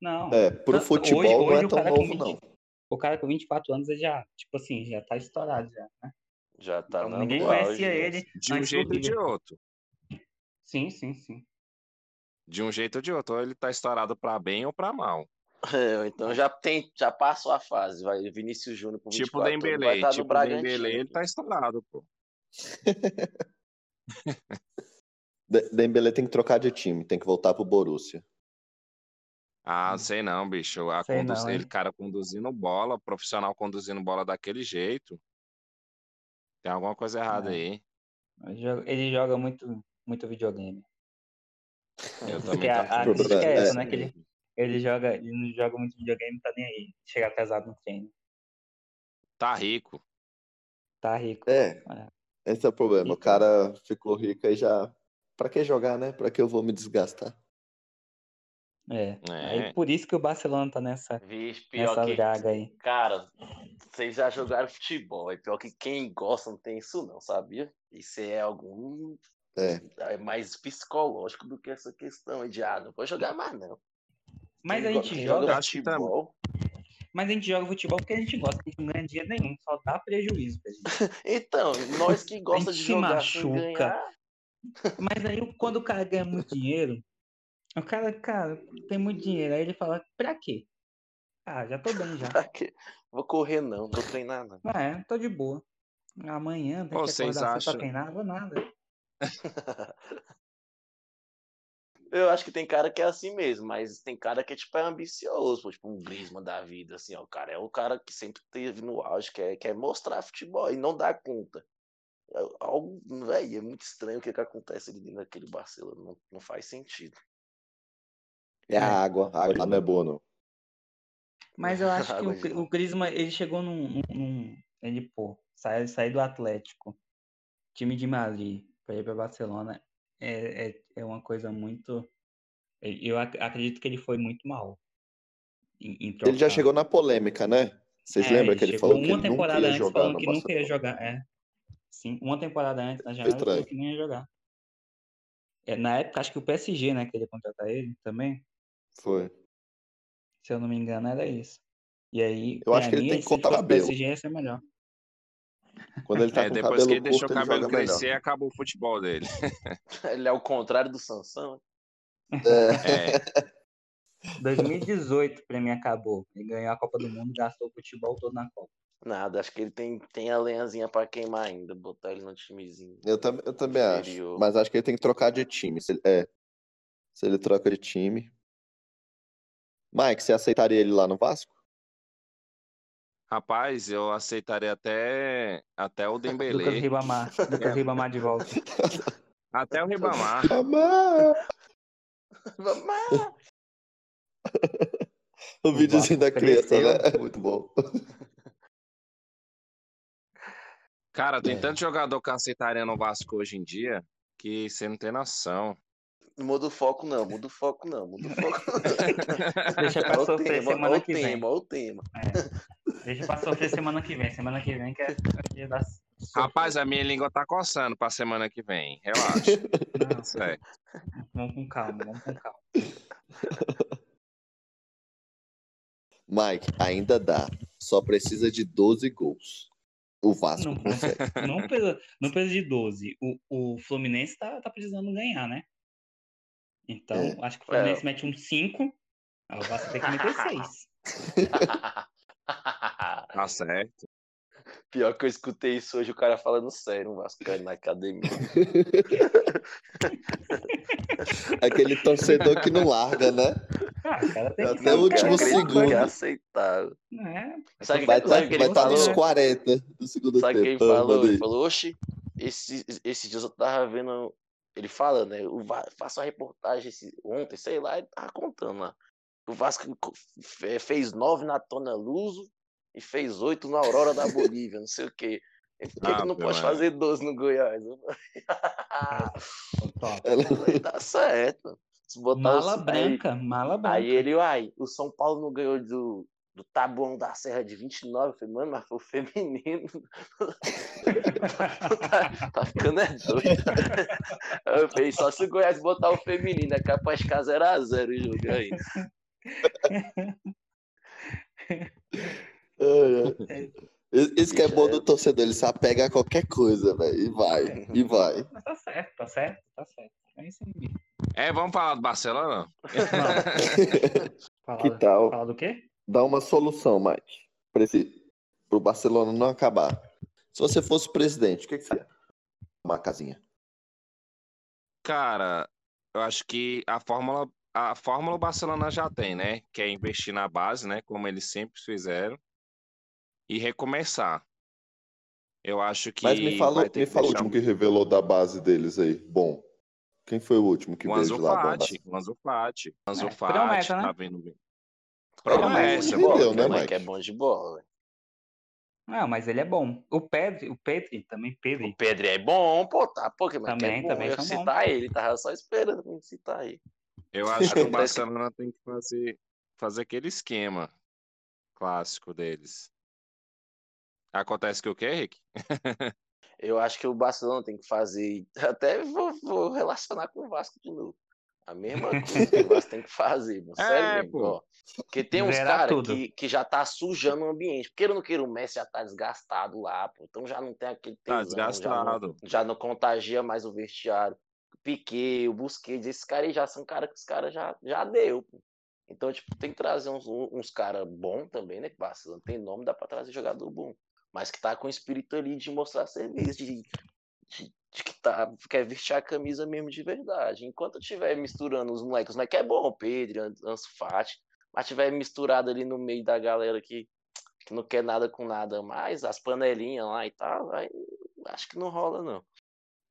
Não. É, pro futebol hoje- não é o tão novo, 20 não. O cara com 24 anos já, tipo assim, já tá estourado já, né? Já tá Então, na ninguém auge, conhecia né? ele De um jeito ou de outro. Sim, sim, sim. De um jeito ou de outro. Ou ele tá estourado pra bem ou pra mal. É, então já tem, já passou a fase, vai Vinícius Júnior com 24 Tipo o no Tipo. Dembele, ele tá estourado, pô. [LAUGHS] De- Dembele tem que trocar de time, tem que voltar pro Borussia. Ah, sei não, bicho. A Sei conduz... não? Ele, cara, conduzindo bola, profissional conduzindo bola daquele jeito. Tem alguma coisa errada É. aí. Ele joga, muito, muito videogame. Eu Porque também a- tô a crítica é isso essa, né, que ele-. Ele joga, ele não joga muito videogame, tá nem aí. Chega atrasado no treino. Tá rico. Tá rico. É, É. esse é o problema. O Então- cara ficou rico aí já. Pra que jogar, né? Pra que eu vou me desgastar? É. É. Aí por isso que o Barcelona tá nessa, Vixe, pior nessa que, draga aí. cara, vocês já jogaram futebol, é pior que quem gosta não tem isso não, sabia? Isso é algum É. é mais psicológico do que essa questão de, ah, não vou jogar mais não. Mas Quem a gente joga, que tá- futebol. mas a gente joga futebol porque a gente gosta, a gente não ganha dinheiro nenhum, só dá prejuízo pra gente. [LAUGHS] Então, nós que gosta de jogar machuca. ganhar, Mas aí quando o cara ganha muito dinheiro, o cara, cara, tem muito dinheiro, aí ele fala, pra quê? Ah, já tô bem já. [LAUGHS] pra quê? Vou correr não, não vou treinar não. Ah, é, tô de boa. Amanhã tem que vocês acordar cedo pra acham- treinar, vou nada. [LAUGHS] Eu acho que tem cara que é assim mesmo, mas tem cara que tipo, é ambicioso, pô, tipo um Griezmann da vida, assim, ó, o cara é o cara que sempre teve no auge, quer, quer mostrar futebol e não dá conta. É algo, véi, é muito estranho o que, que acontece ali dentro daquele Barcelona, não, não faz sentido. É a água. A água lá não é boa, não. Mas eu [LAUGHS] acho que o, o Griezmann, ele chegou num, num- ele, pô, sai, sai do Atlético, time de Madrid, pra ir pra Barcelona, é, é, é uma coisa muito, eu ac- acredito que ele foi muito mal. Em, em Ele já chegou na polêmica, né? Vocês É, lembram que ele falou que ele nunca temporada ia antes jogar falando que nunca ia jogar, é. Sim, uma temporada antes na janela ele falou que não ia jogar. É, na época, acho que o PSG, né, queria contratar ele também. Foi. Se eu não me engano, era isso. E aí, Eu acho que ele tem que se cortar o fosse cabelo. PSG, ia ser melhor. Quando ele tá É, com depois que ele deixou curto, o ele cabelo joga melhor. crescer, acabou o futebol dele. [LAUGHS] Ele é o contrário do Sansão. É. É, [LAUGHS] 2018 pra mim acabou. Ele ganhou a Copa do Mundo, gastou o futebol todo na Copa. Nada, acho que ele tem, tem a lenhazinha pra queimar ainda, botar ele no timezinho. Eu, tam, eu também acho. Mas acho que ele tem que trocar de time. Se ele, é. Se ele troca de time. Mike, você aceitaria ele lá no Vasco? rapaz, eu aceitaria até, até o [LAUGHS] Lucas Dembele, Ribamar. Lucas Ribamar de volta. [LAUGHS] até o Ribamar. Amar! Vamos! [LAUGHS] O videozinho da criança, né? Muito bom. Cara, tem É. tanto jogador que aceitaria no Vasco hoje em dia que você não tem noção. Não muda o foco, não, muda o foco, não, muda o foco. [LAUGHS] Deixa pra Olha sofrer tema, semana olha o que vem. tema, olha o tema. Deixa pra sofrer semana que vem. Semana que vem que é é dia da. Rapaz, a minha língua tá coçando pra semana que vem. Relaxa. Não, Sério. vamos com calma, vamos com calma. Mike, ainda dá. Só precisa de 12 gols. O Vasco Não, consegue. [LAUGHS] não, precisa, não precisa de 12. O, o Fluminense tá, tá precisando ganhar, né? Então, É. acho que o Fluminense mete um 5. aí O Vasco tem que meter [LAUGHS] 6. Tá certo. Pior que eu escutei isso hoje, o cara falando sério, um Vascaíno na academia. [LAUGHS] Aquele torcedor que não larga, né? Ah, Até o último cara, segundo. É aceitável. né? Sabe Vai sabe estar vai tá nos falou? 40 do segundo Sabe tempo. Ah, falou? manda Ele falou, oxe, esse, esses dias eu tava vendo. Ele fala, né? O Va- faça uma reportagem esse- ontem, sei lá, ele tava contando lá. O Vasco co- fe- fez nove na Tona Luso e fez oito na Aurora da Bolívia, não sei o quê. Por que, Ah, que não pode fazer 12 no Goiás? [LAUGHS] Dá certo. Mala os- branca, mala Aí, branca. aí ele, uai, o São Paulo não ganhou do, do Tabuão da Serra de 29. Eu falei, mano, mas foi o feminino. tá, [LAUGHS] tá ficando é doido. [LAUGHS] Eu falei, só se o Goiás botar o feminino, é capaz de ficar 0x0 o jogo aí. [LAUGHS] Isso que é bom do torcedor, ele se apega a qualquer coisa, velho. E vai, e vai. Mas tá certo, tá certo, tá certo. É isso aí. É, vamos falar do Barcelona? Falar, Que tal? falar do quê? Dá uma solução, Mike, para esse pro Barcelona não acabar. Se você fosse presidente, o que, que você ia? Uma casinha. Cara, eu acho que a fórmula, a fórmula o Barcelona já tem, né? Que é investir na base, né? Como eles sempre fizeram. E recomeçar. Eu acho que. Mas me fala, me que fala o último que revelou da base deles aí. Bom, quem foi o último que o veio de lá? bom, Fati, o Ansu Fati. O Ansu É, Fati promessa, né? tá bem. Ele é bom Entendeu, bola, né, né, Mike? Mike? É bom de bola. Não, mas ele é bom. O Pedro, o Pedri, também Pedri. O Pedro é bom, pô, tá, pô, que Também, é bom. também eu citar ele, tava só esperando pra me citar ele. Eu acho que o Barcelona tem que fazer, fazer aquele esquema clássico deles. Acontece que o quê, Rick? [LAUGHS] Eu acho que o Barcelona tem que fazer. Até vou, vou relacionar com o Vasco de novo. A mesma coisa que o Vasco tem que fazer, mano. Sério É, mesmo, pô. ó. Porque tem uns caras que, que já tá sujando o ambiente. Queira ou não queira, o Messi já tá desgastado lá, pô. Então já não tem aquele Tá tesão, já não, desgastado. já não contagia mais o vestiário. O Piquet, o Busquets, esses caras aí já são caras que os caras já, já deu, pô. Então, tipo, tem que trazer uns, uns caras bons também, né? Que o Barcelona tem nome, dá pra trazer jogador bom. Mas que tá com o espírito ali de mostrar serviço, de, de, de que tá, quer vestir a camisa mesmo de verdade. Enquanto eu tiver misturando os moleques, os moleques é bom, Pedro, An- Ansu Fati, mas tiver misturado ali no meio da galera que, que não quer nada com nada mais, as panelinhas lá e tal, aí acho que não rola, não.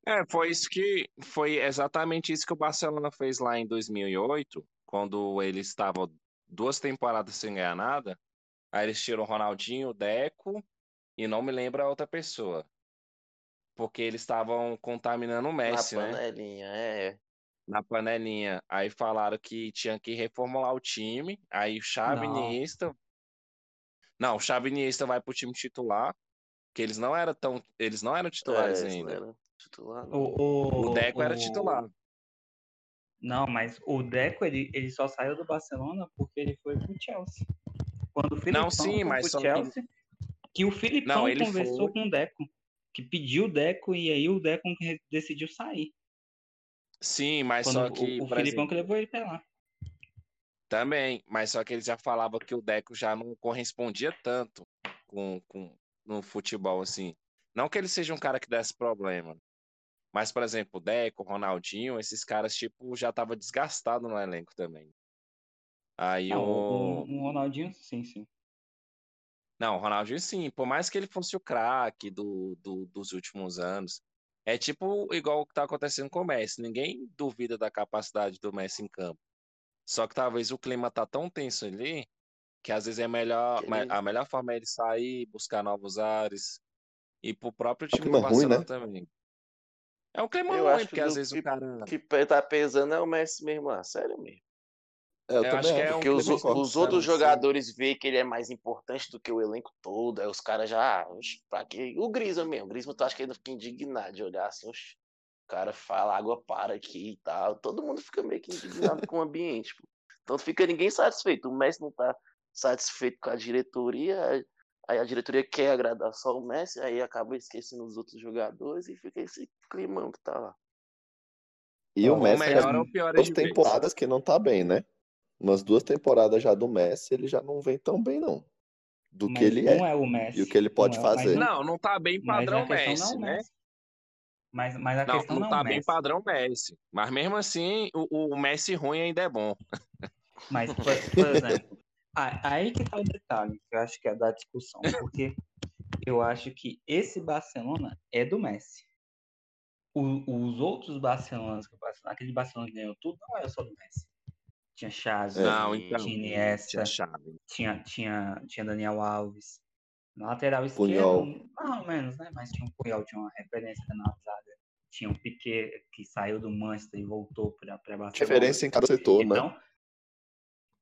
É, foi isso que foi exatamente isso que o Barcelona fez lá em 2008, quando eles estavam duas temporadas sem ganhar nada. Aí eles tiram o Ronaldinho, o Deco e não me lembro a outra pessoa. Porque eles estavam contaminando o Messi, Na né? panelinha, é. Na panelinha. Aí falaram que tinha que reformular o time. Aí o Xavi Não. Iniesta. Não, o Xavi Iniesta vai pro time titular, que eles não eram tão, eles não eram titulares é, ainda. não era titular, não. O, o, O Deco era o- titular. Não, mas o Deco, ele, ele só saiu do Barcelona porque ele foi pro Chelsea. Quando o Filipão sim, foi mas pro só que- Chelsea, que... o Filipão Não, ele conversou foi. com o Deco, que pediu o Deco e aí o Deco decidiu sair. Sim, mas Quando só que, o, o Filipão exemplo, que levou ele pra lá. Também, mas só que ele já falava que o Deco já não correspondia tanto com, com no futebol, assim. Não que ele seja um cara que desse problema, mas, por exemplo, o Deco, o Ronaldinho, esses caras, tipo, já tava desgastado no elenco também. Aí Não, o, o... o Ronaldinho, sim, sim. Não, o Ronaldinho sim, por mais que ele fosse o craque do, do- dos últimos anos, é tipo igual o que tá acontecendo com o Messi. Ninguém duvida da capacidade do Messi em campo. Só que talvez o clima tá tão tenso ali que às vezes é melhor, Que ele- a melhor forma é ele sair, buscar novos ares e pro próprio time do clima ruim, Barcelona né? também. É um clima Eu ruim, acho porque que às o vezes o que- cara. O que pe- tá pesando é o Messi mesmo lá, sério mesmo. É, eu, Eu também acho que é um Porque os, concordo. os outros sim. jogadores veem que ele é mais importante do que o elenco todo. Aí os caras já. ah, oxe, pra quê? O Griezmann mesmo. O Griezmann, tu acha que ainda fica indignado de olhar assim, oxe, o cara fala, a água para aqui e tal. Todo mundo fica meio que indignado com o ambiente. Pô. Então fica ninguém satisfeito. O Messi não tá satisfeito com a diretoria. aí- a diretoria quer agradar só o Messi, aí acaba esquecendo os outros jogadores e fica esse climão que tá lá. E o Ou Messi melhor ou pior é duas vez. temporadas que não tá bem, né? Umas duas temporadas já do Messi, ele já não vem tão bem, não. Do Mas que ele é. não é o Messi. E o que ele pode não é- fazer. Não, não tá bem padrão Messi, é o né? Messi. Mas, mas a Não, questão não não, tá é bem Messi. padrão Messi. Mas mesmo assim, o, o Messi ruim ainda é bom. Mas, [LAUGHS] por, por exemplo, aí que tá o detalhe, que eu acho que é da discussão, porque eu acho que esse Barcelona é do Messi. O- os outros Barcelonas, aquele Barcelona que ganhou tudo, não era só do Messi. Tinha É. Não, então. tinha Iniesta, Tinha chave. tinha, tinha, tinha Daniel Alves. Na lateral esquerda, mais ou menos, né? Mas tinha um Puyol, tinha uma referência na zaga. Tinha um Piquet que saiu do Manchester e voltou para Barcelona. Diferença em cada setor, né? Então,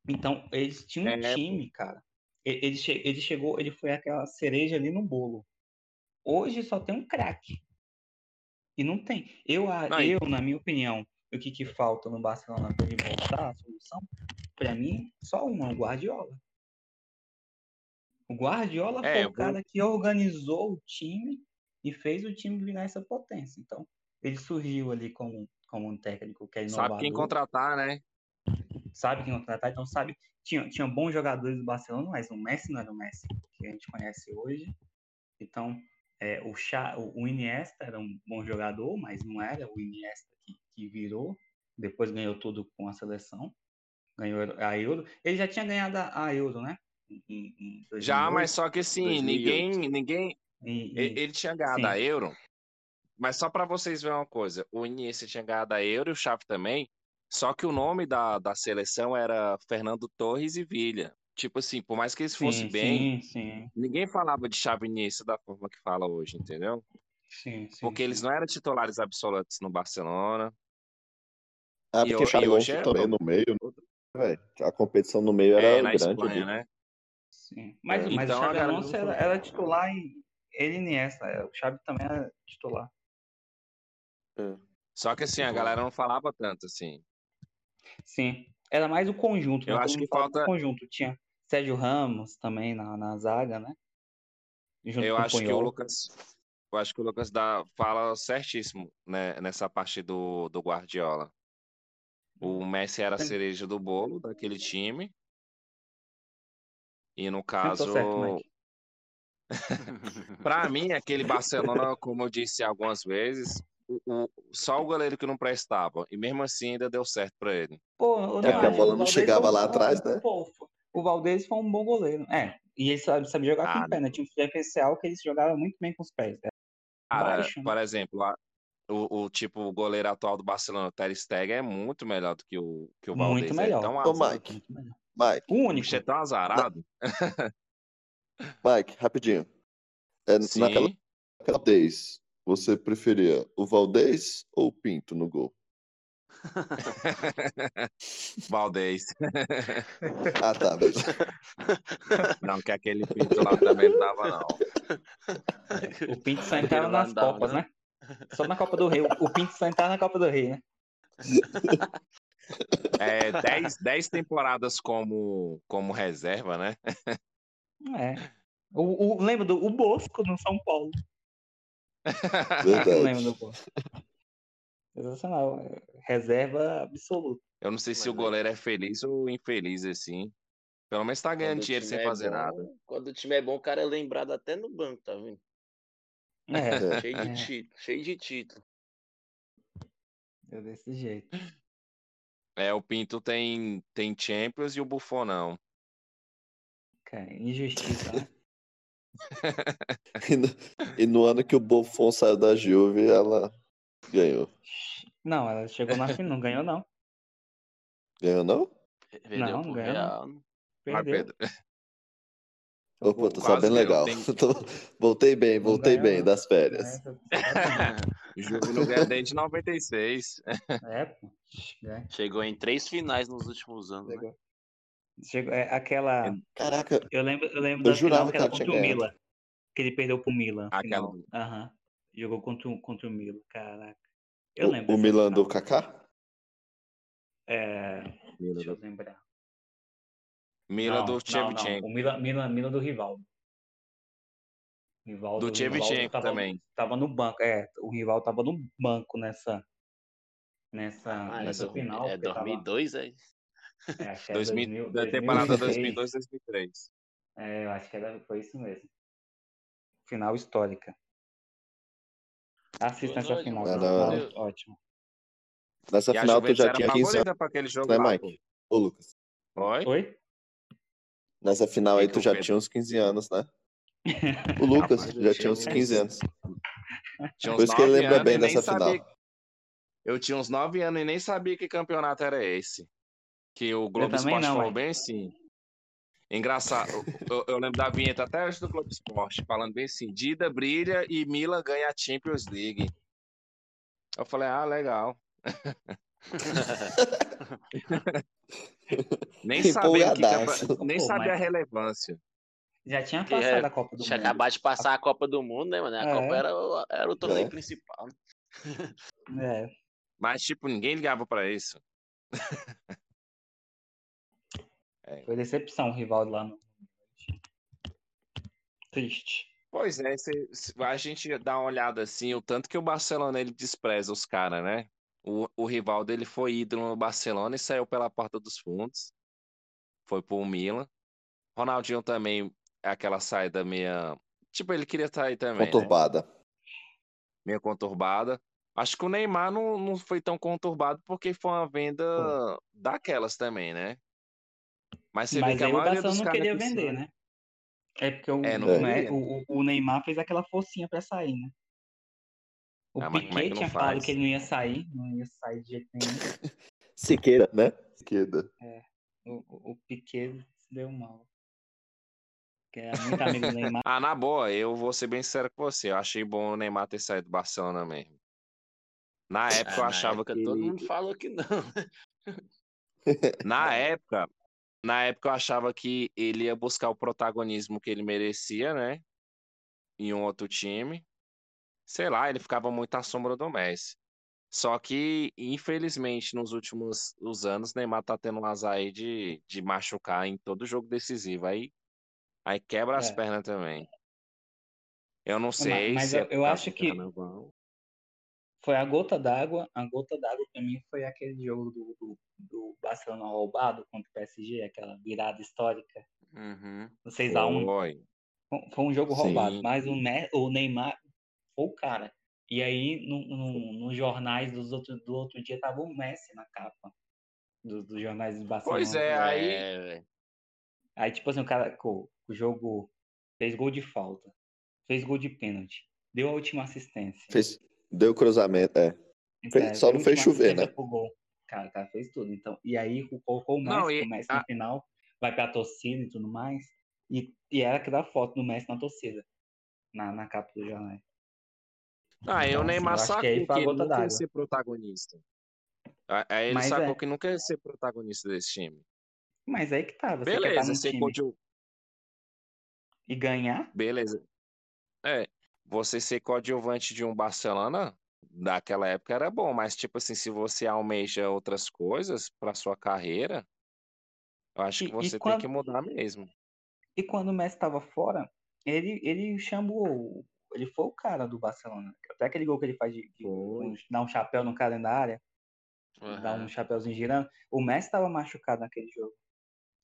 então eles tinham um É, time, cara. Ele, ele, che- ele chegou, ele foi aquela cereja ali no bolo. Hoje só tem um craque. E não tem. Eu, Não, eu, na minha opinião, o que, que falta no Barcelona para ele voltar, a solução, para mim, só uma, o Guardiola. O Guardiola É, foi o vou- cara que organizou o time e fez o time virar essa potência. Então, ele surgiu ali como, como um técnico que é inovador Sabe quem contratar, né? sabe quem contratar, então sabe. Tinha, tinha bons jogadores do Barcelona, mas o Messi não era o Messi que a gente conhece hoje. Então, é, o, o Iniesta era um bom jogador, mas não era o Iniesta que, que virou. Depois ganhou tudo com a seleção. Ganhou a Euro. Ele já tinha ganhado a Euro, né? Em, em- Já, 2008. mas só que assim, 2008. ninguém, ninguém. E- Ele, e- ele tinha ganhado sim. a Euro, mas só pra vocês verem uma coisa: o Iniesta tinha ganhado a Euro e o Xavi também. Só que o nome da, da seleção era Fernando Torres e Villa. Tipo assim, por mais que eles fossem sim, bem, sim, sim, ninguém falava de Xavi e Iniesta da forma que fala hoje, entendeu? sim, sim, Porque eles sim. não eram titulares absolutos no Barcelona. Ah, E porque Xabi e hoje Alonso é- também no meio, né, velho? A competição no meio era É, na grande Espanha, né? Sim. Mas, É. mas Então, o Xabi Alonso era, era titular e ele e Iniesta. é, O Xabi também era titular. Só que assim, a galera não falava tanto assim. Sim. Era mais o conjunto. Eu né? acho Todo que falta- conjunto. Tinha Sérgio Ramos também na, na zaga, né? Junto Eu com acho que o. Lucas, eu acho que o Lucas dá, fala certíssimo, né, nessa parte do, do Guardiola. O Messi era a cereja do bolo daquele time. E no caso, [LAUGHS] pra mim, aquele Barcelona, como eu disse algumas vezes, o, o- só o goleiro que não prestava. E mesmo assim ainda deu certo pra ele. Pô, É porque a bola não chegava lá atrás, né? O Valdez foi um bom goleiro. É, e ele sabe, sabe jogar com Ah, o pé, né? Tinha um diferencial que ele jogava muito bem com os pés. né? Cara, Baixo, né? por exemplo, a- o, o tipo o goleiro atual do Barcelona, o Ter Stegen, é muito melhor do que o, que o Valdez. Muito É melhor. tão Ô, azar- Mike, Muito melhor. Mike, O único. bicho é tão azarado. [LAUGHS] Mike, rapidinho. É, Sim. naquela naquela vez, você preferia o Valdez ou o Pinto no gol? [LAUGHS] Valdez. Ah, tá, beleza. [LAUGHS] Não, que aquele pinto lá também não dava, não. O Pinto só entrava nas Copas, não? né? Só na Copa do Rei. O Pinto só entrava na Copa do Rei, né? É, dez, dez temporadas como, como reserva, né? É. O, o, lembra do o Bosco no São Paulo? Verdade. lembra do Bosco? Sensacional. Reserva absoluta. Eu não sei se o é. goleiro é feliz ou infeliz, assim. Pelo menos tá ganhando dinheiro sem é fazer bom- nada. Quando o time é bom, o cara é lembrado até no banco, tá vendo? É, Cheio de É. título, cheio de título. é desse jeito. É, o Pinto tem, tem Champions e o Buffon não. Cara, injustiça, né? [LAUGHS] [LAUGHS] E no, e no ano que o Buffon saiu da Juve, ela ganhou. Não, ela chegou na final, não ganhou, não. Ganhou, não? Não, ganhou não. Real. né? Vai, Perdeu. Opa, tô Quase sabendo ganhou, legal. tem- [LAUGHS] Tô- voltei bem, voltei ganhou, bem das férias. É, [LAUGHS] Juve não ganha desde 96. É, pô. É. Chegou em três finais nos últimos anos, né? Chegou. Chegou, é, aquela. Caraca, Eu lembro, eu lembro Eu da jurava final que que era o. Milan. Que ele perdeu pro Milan. Aquela do- Aham. Jogou contra, o- contra o Milan, caraca. Eu o, lembro. o Milan do final. Kaká? É, deixa eu lembrar. Milan Não, do. Shevchenko. O Milan, Milan, Milan do Rivaldo. Rivaldo, Do Shevchenko também. Tava no banco. É, o Rivaldo tava no banco nessa. Nessa, Ah, é, nessa dormi- final. é porque tava- 2002, é? é, acho que era 2000, 2000, da temporada 2006. 2002, 2003. É, eu acho que era, foi isso mesmo. Final histórica. Assista essa final. Era- eu- ótimo. Nessa E a final tu já tinha 15 anos, pra aquele jogo né, lá, Mike? Ô, Lucas. Oi? Oi? Nessa final aí Que tu já tinha uns 15 anos, né? [LAUGHS] O Lucas Rapaz, já tinha uns uns- 15 anos. Tinha uns Por isso que ele lembra bem dessa sabia- final. Eu tinha uns 9 anos e nem sabia que campeonato era esse. Que o Globo Esporte não, falou bem assim. Engraçado, eu, eu lembro da vinheta até hoje do Globo Esporte, falando bem assim: Dida brilha e Mila ganha a Champions League. Eu falei, ah, legal. [LAUGHS] [LAUGHS] Nem sabia, que Empolgadaço. campe- nem Pô, sabia a mas- relevância. Já tinha Que passado é- a Copa do Tinha Mundo. acabado de passar a Copa do Mundo, né, mano? A É. Copa era, o- era o torneio É. principal. É. Mas, tipo, ninguém ligava pra isso. [LAUGHS] Foi decepção o Rivaldo lá no. Triste. Pois é, se- se a gente dá uma olhada assim, o tanto que o Barcelona ele despreza os caras, né? O, o Rivaldo ele foi ídolo no Barcelona e saiu pela porta dos fundos. Foi pro Milan. Ronaldinho também, é aquela saída meia. Tipo, ele queria sair também, né? Conturbada. Meio conturbada. Acho que o Neymar não, não foi tão conturbado porque foi uma venda daquelas também, né? Mas você vê Mas que a aí o maioria dos não queria que vender, né? É porque o, É, não o, queria. o, o Neymar fez aquela forcinha pra sair, né? O Ah, é que Piquet tinha falado faz? que ele não ia sair, não ia sair de jeito nenhum. [LAUGHS] Siqueira, né? Siqueira. O, o, o Piquet se deu mal. Que era muito amigo do [LAUGHS] Neymar. Ah, na boa, eu vou ser bem sincero com você. Eu achei bom o Neymar ter saído do Barcelona mesmo. Na época eu Ah, na achava época, que todo ele- mundo falou que não. [LAUGHS] na época, na época eu achava que ele ia buscar o protagonismo que ele merecia, né? Em um outro time. Sei lá, ele ficava muito à sombra do Messi. Só que, infelizmente, nos últimos os anos, Neymar tá tendo um azar aí de, de machucar em todo jogo decisivo. Aí, aí quebra as É. pernas também. Eu não sei mas se eu- eu acho que-. Foi a gota d'água. A gota d'água pra mim foi aquele jogo do, do, do Barcelona roubado contra o PSG, aquela virada histórica. Uhum. 6x1. Foi. Foi- Foi um jogo Sim. roubado, mas o, Ne- o Neymar foi o cara. E aí, no, no- nos jornais dos outro, do outro dia, tava o Messi na capa do- dos jornais do Barcelona. Pois é, aí. É, velho. Aí, tipo assim, o cara, co- o jogo fez gol de falta, fez gol de pênalti, deu a última assistência. Fez, deu cruzamento, é. fez- É, só não fez chover, né? gol. Cara, o cara fez tudo. Então, e aí colocou o Messi, Não, e o Messi no final vai pra torcida e tudo mais. E, e era aquela foto do Messi na torcida, na, na capa do jornal. Ah, Neymar eu que sacou que a ele ia d'água. ser protagonista. Aí ele Mas sacou é. que nunca ia ser protagonista desse time. Mas aí que tá, você quer estar Beleza, num ser time coadju... e ganhar, Beleza. É, você ser coadjuvante de um Barcelona daquela época era bom, mas tipo assim, se você almeja outras coisas pra sua carreira, eu acho E- que você tem quando- que mudar mesmo. e quando o Messi estava fora, ele, ele chamou, ele foi o cara do Barcelona. Até aquele gol que ele faz de, de Foi. um- dar um chapéu no cara na área, dar um chapéuzinho girando. O Messi estava machucado naquele jogo.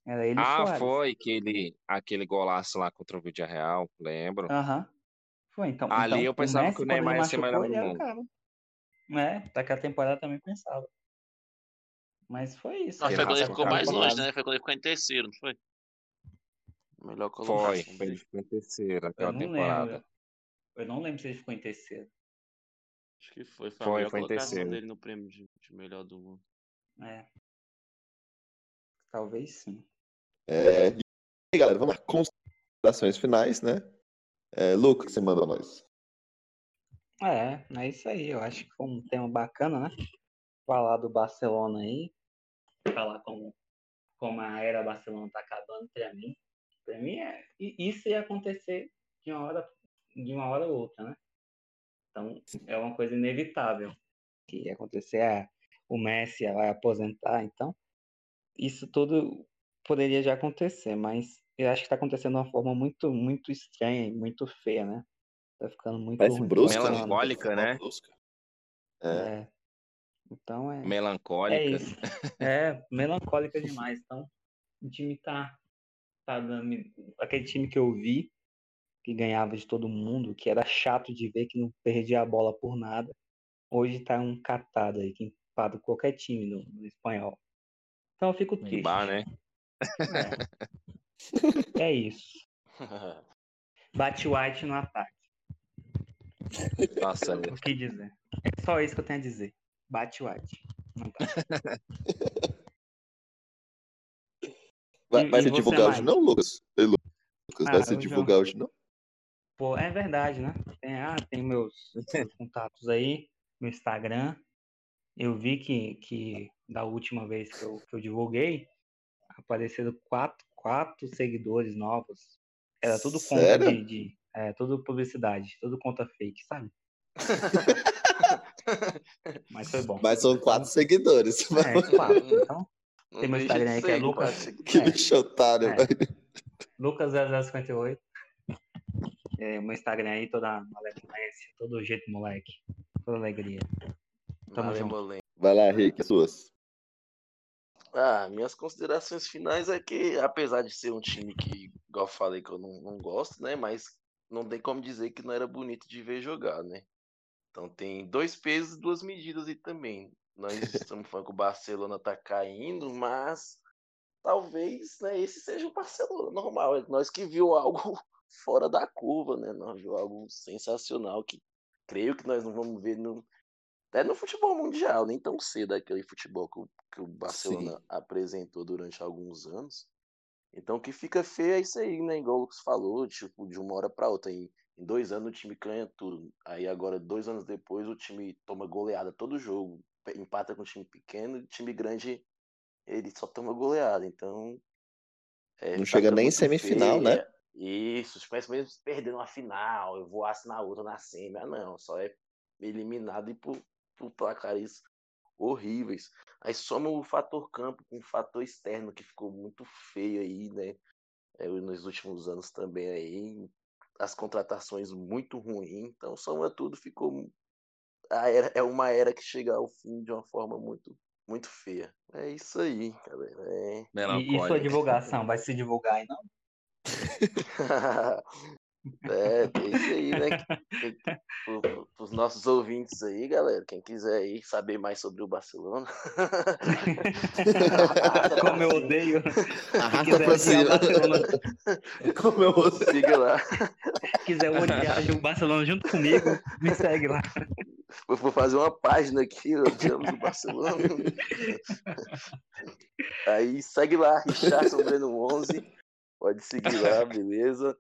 Era ele Ah, Suárez. foi aquele, aquele golaço lá contra o Vídeo Real, lembro. Aham. Foi, então. Ali então, eu pensava o Messi, que o Neymar ia ser melhor do era o mundo. cara. É, daquela temporada também pensava. Mas foi isso. Nossa, foi quando ele ficou mais longe, né? Foi quando ele ficou em terceiro, não foi? Melhor Foi, colocação foi, ele dele. ficou em terceiro aquela temporada. lembro. Eu não lembro se ele ficou em terceiro. Acho que foi. Foi a Foi, melhor foi colocação terceiro. dele no prêmio de, de melhor do mundo. É. Talvez sim. É, e aí, galera, vamos às considerações finais, né? É, Lucas, você manda nós. É, é isso aí. Eu acho que foi um tema bacana, né? Falar do Barcelona aí. Falar como, como a era Barcelona tá acabando pra mim. Pra mim, é, e isso ia acontecer de uma hora, de uma hora ou outra, né? Então, é uma coisa inevitável que ia acontecer. É, o Messi vai aposentar, então. Isso tudo poderia já acontecer, mas eu acho que tá acontecendo de uma forma muito, muito estranha e muito feia, né? Tá ficando muito Parece ruim. brusca, Barcelona. Melancólica, né? Brusca. É, É. Então é, é Melancólica. isso. É, melancólica demais. Então, o time tá, tá dando. Aquele time que eu vi, que ganhava de todo mundo, que era chato de ver, que não perdia a bola por nada, hoje tá um catado aí, que empata qualquer time no, no espanhol. Então eu fico triste. Neymar, né? É. É isso. [LAUGHS] Bate White no ataque. Nossa, O que dizer? É só isso que eu tenho a dizer. Bate White. vai, E- vai e hoje não, Lucas? Ei, Lucas, Ah, vai se hoje eu- divulgar hoje não? Pô, é verdade, né? Tem, ah, tem meus, meus [LAUGHS] contatos aí, meu Instagram. Eu vi que, que da última vez que eu, que eu divulguei, apareceram quatro, quatro seguidores novos. Era tudo conta de, de- É, tudo publicidade, tudo conta fake, sabe? [LAUGHS] Mas foi bom. Mas são quatro seguidores. É, claro. Então, [LAUGHS] Não Tem meu Instagram aí que é Lucas. Que É. bicho otário, É. velho. Lucas0058. É, meu Instagram aí, toda malemolência, todo jeito moleque. Toda alegria. Tamo junto. Vai lá, Rick, suas. Ah, minhas considerações finais é que, apesar de ser um time que, igual eu falei, que eu não, não gosto, né? Mas não tem como dizer que não era bonito de ver jogar, né? Então tem dois pesos e duas medidas aí também. Nós [LAUGHS] estamos falando que o Barcelona tá caindo, mas talvez né, esse seja o Barcelona normal. é Nós que viu algo fora da curva, né? Nós viu algo sensacional que creio que nós não vamos ver no, até no futebol mundial, nem tão cedo aquele futebol que o, que o Barcelona apresentou durante alguns anos. Então o que fica feio é isso aí, né? Igual o Lucas falou, tipo, de uma hora para outra. Em, em dois anos o time ganha tudo. Aí agora, dois anos depois, o time toma goleada todo jogo. Empata com um time pequeno, e o time grande ele só toma goleada. Então. é, Não tá chega ficando nem em semifinal, feio, né? é. Isso, parece mesmo perdendo uma final, eu vou assinar outra na semi. Ah, não, só é eliminado e por, por placares horríveis. Aí soma o fator campo com o fator externo que ficou muito feio aí, né? É, nos últimos anos também aí. As contratações muito ruins. Então soma tudo, ficou. A era, é uma era que chega ao fim de uma forma muito, muito feia. É isso aí, galera. É... E, e sua divulgação? Vai se divulgar aí, não? [LAUGHS] é, tem isso aí, né? Para os nossos ouvintes aí, galera, quem quiser aí saber mais sobre o Barcelona. [LAUGHS] Como eu odeio. Arrasta pra o cima. Barcelona, [LAUGHS] Como eu odeio. Siga lá. se quiser odiar o Barcelona junto comigo, me segue lá. Eu vou fazer uma página aqui, odiamos o Barcelona. Aí segue lá, Richardson Breno 11. Pode seguir lá, [LAUGHS] beleza?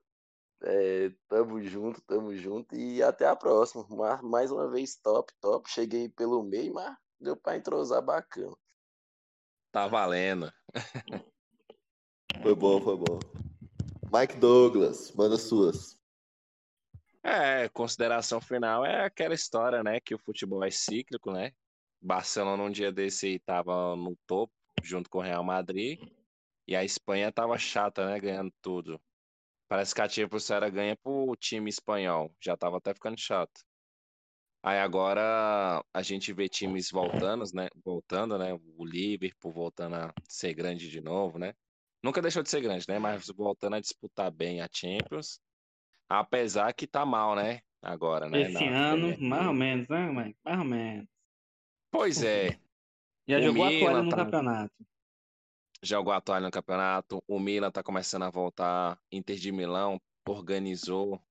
É, tamo junto, tamo junto. E até a próxima. Ma- Mais uma vez, top, top. Cheguei pelo meio, mas deu pra entrosar bacana. Tá valendo. Foi bom, foi bom. Mike Douglas, manda suas. É, consideração final é aquela história, né? Que o futebol é cíclico, né? Barcelona um dia desse aí tava no topo, junto com o Real Madrid. E a Espanha tava chata, né? Ganhando tudo. Parece que a Champions era ganha pro time espanhol. Já tava até ficando chato. Aí agora a gente vê times voltando, né? Voltando, né? O Liverpool voltando a ser grande de novo, né? Nunca deixou de ser grande, né? Mas voltando a disputar bem a Champions. Apesar que tá mal, né? Agora, né? Esse na ano, Premier mais ou menos, né, mãe? Mais ou menos. Pois é. [LAUGHS] Já O jogou a Milan toalha no tá- campeonato. Jogou a toalha no campeonato. O Milan tá começando a voltar. Inter de Milão organizou.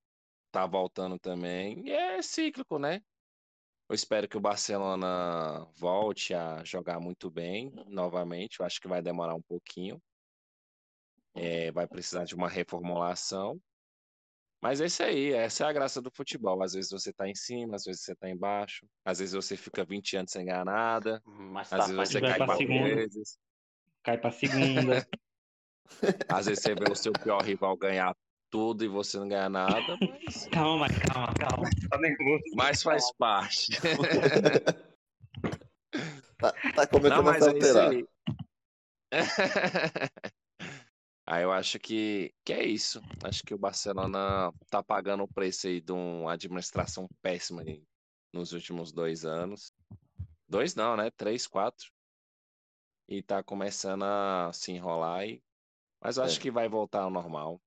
Tá voltando também. E é cíclico, né? Eu espero que o Barcelona volte a jogar muito bem novamente. Eu acho que vai demorar um pouquinho. É, vai precisar de uma reformulação. Mas é isso aí, essa é a graça do futebol. Às vezes você tá em cima, às vezes você tá embaixo, às vezes você fica 20 anos sem ganhar nada, Mas às vezes você cai quatro vezes, Cai pra segunda. [LAUGHS] às vezes você vê o seu pior rival ganhar tudo e você não ganha nada, mas, [LAUGHS] calma, calma, calma. Tá nervoso. mas faz parte. [LAUGHS] Tá, tá começando Não, a se alterar. aí. Aí eu acho que, que é isso. Acho que o Barcelona tá pagando o preço aí de uma administração péssima aí nos últimos dois anos. Dois não, né? Três, quatro. E tá começando a se enrolar aí. Mas eu acho É. que vai voltar ao normal.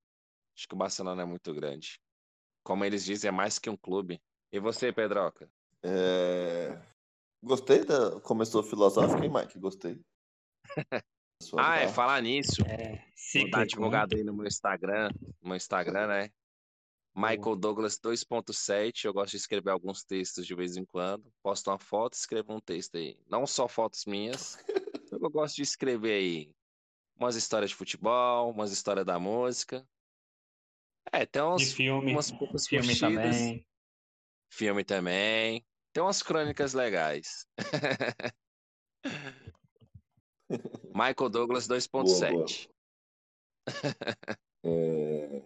Acho que o Barcelona é muito grande. Como eles dizem, é mais que um clube. E você, Pedroca? É, Gostei da. Começou filosófico, hein, Mike? Gostei. [LAUGHS] Ah, é, falar nisso. É, Vou dar divulgado aí no meu Instagram, no meu Instagram, né? Michael Douglas 2.7, eu gosto de escrever alguns textos de vez em quando. Posto uma foto, escrevo um texto aí. Não só fotos minhas, [LAUGHS] eu gosto de escrever aí umas histórias de futebol, umas histórias da música. É, tem De uns, filme. umas poucas Filme curtidas. também. Filme também. Tem umas crônicas legais. [LAUGHS] Michael Douglas 2.7. É,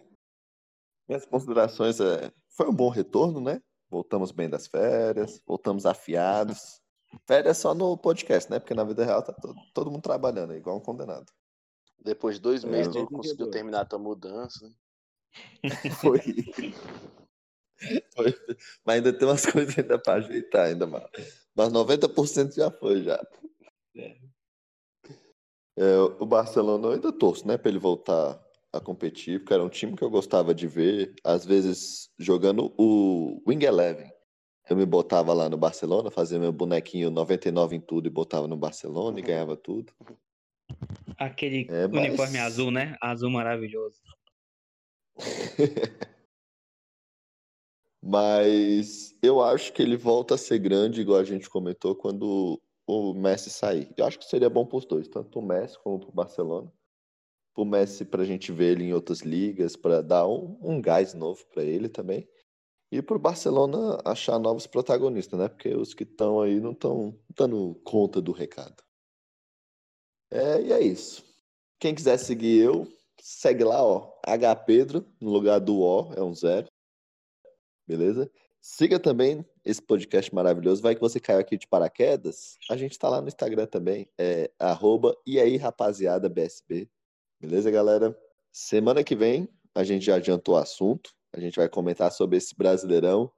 Minhas considerações é. Foi um bom retorno, né? Voltamos bem das férias, voltamos afiados. [LAUGHS] Férias só no podcast, né? Porque na vida real tá todo, todo mundo trabalhando, é igual um condenado. Depois de dois É, meses, tu eu- conseguiu terminar a tua mudança. [LAUGHS] Foi. Foi. Mas ainda tem umas [LAUGHS] coisas ainda pra ajeitar, ainda, mas, mas 90% já foi já. É. É, o Barcelona eu ainda torço, né, pra ele voltar a competir, porque era um time que eu gostava de ver, às vezes jogando o Wing Eleven. Eu me botava lá no Barcelona, fazia meu bonequinho 99 em tudo e botava no Barcelona e ganhava tudo. Aquele É, mas- uniforme azul, né? Azul maravilhoso. [LAUGHS] Mas eu acho que ele volta a ser grande, igual a gente comentou, quando o Messi sair. Eu acho que seria bom para os dois, tanto o Messi como para o Barcelona. Para o Messi, para a gente ver ele em outras ligas, para dar um, um gás novo para ele também. E para o Barcelona achar novos protagonistas, né? Porque os que estão aí não estão dando conta do recado. É, e é isso. Quem quiser seguir eu, segue lá, ó. H Pedro, no lugar do O, é um zero. Beleza? Siga também esse podcast maravilhoso. Vai que você caiu aqui de paraquedas. A gente tá lá no Instagram também. É arroba e aí, rapaziada, BSB. Beleza, galera? Semana que vem a gente já adiantou o assunto. A gente vai comentar sobre esse Brasileirão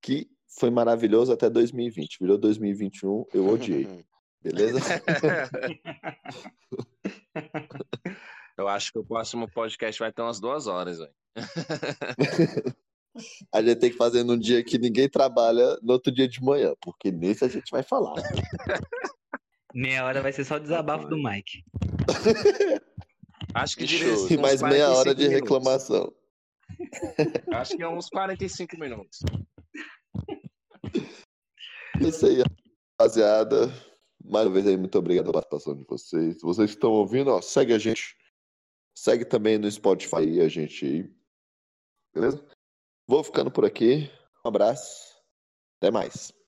que foi maravilhoso até 2020. Virou 2021, eu odiei. [LAUGHS] Beleza? [LAUGHS] Eu acho que o próximo podcast vai ter umas duas horas, velho. [LAUGHS] A gente tem que fazer num dia que ninguém trabalha no outro dia de manhã, porque nesse a gente vai falar. Meia hora vai ser só desabafo do Mike. Acho que E mais meia hora 45 de minutos. reclamação. Acho que é uns 45 minutos. É Isso aí, rapaziada. Mais uma vez aí, muito obrigado pela participação de vocês. Vocês que estão ouvindo, ó, segue a gente. Segue também no Spotify a gente aí. Beleza? Vou ficando por aqui. Um abraço. Até mais.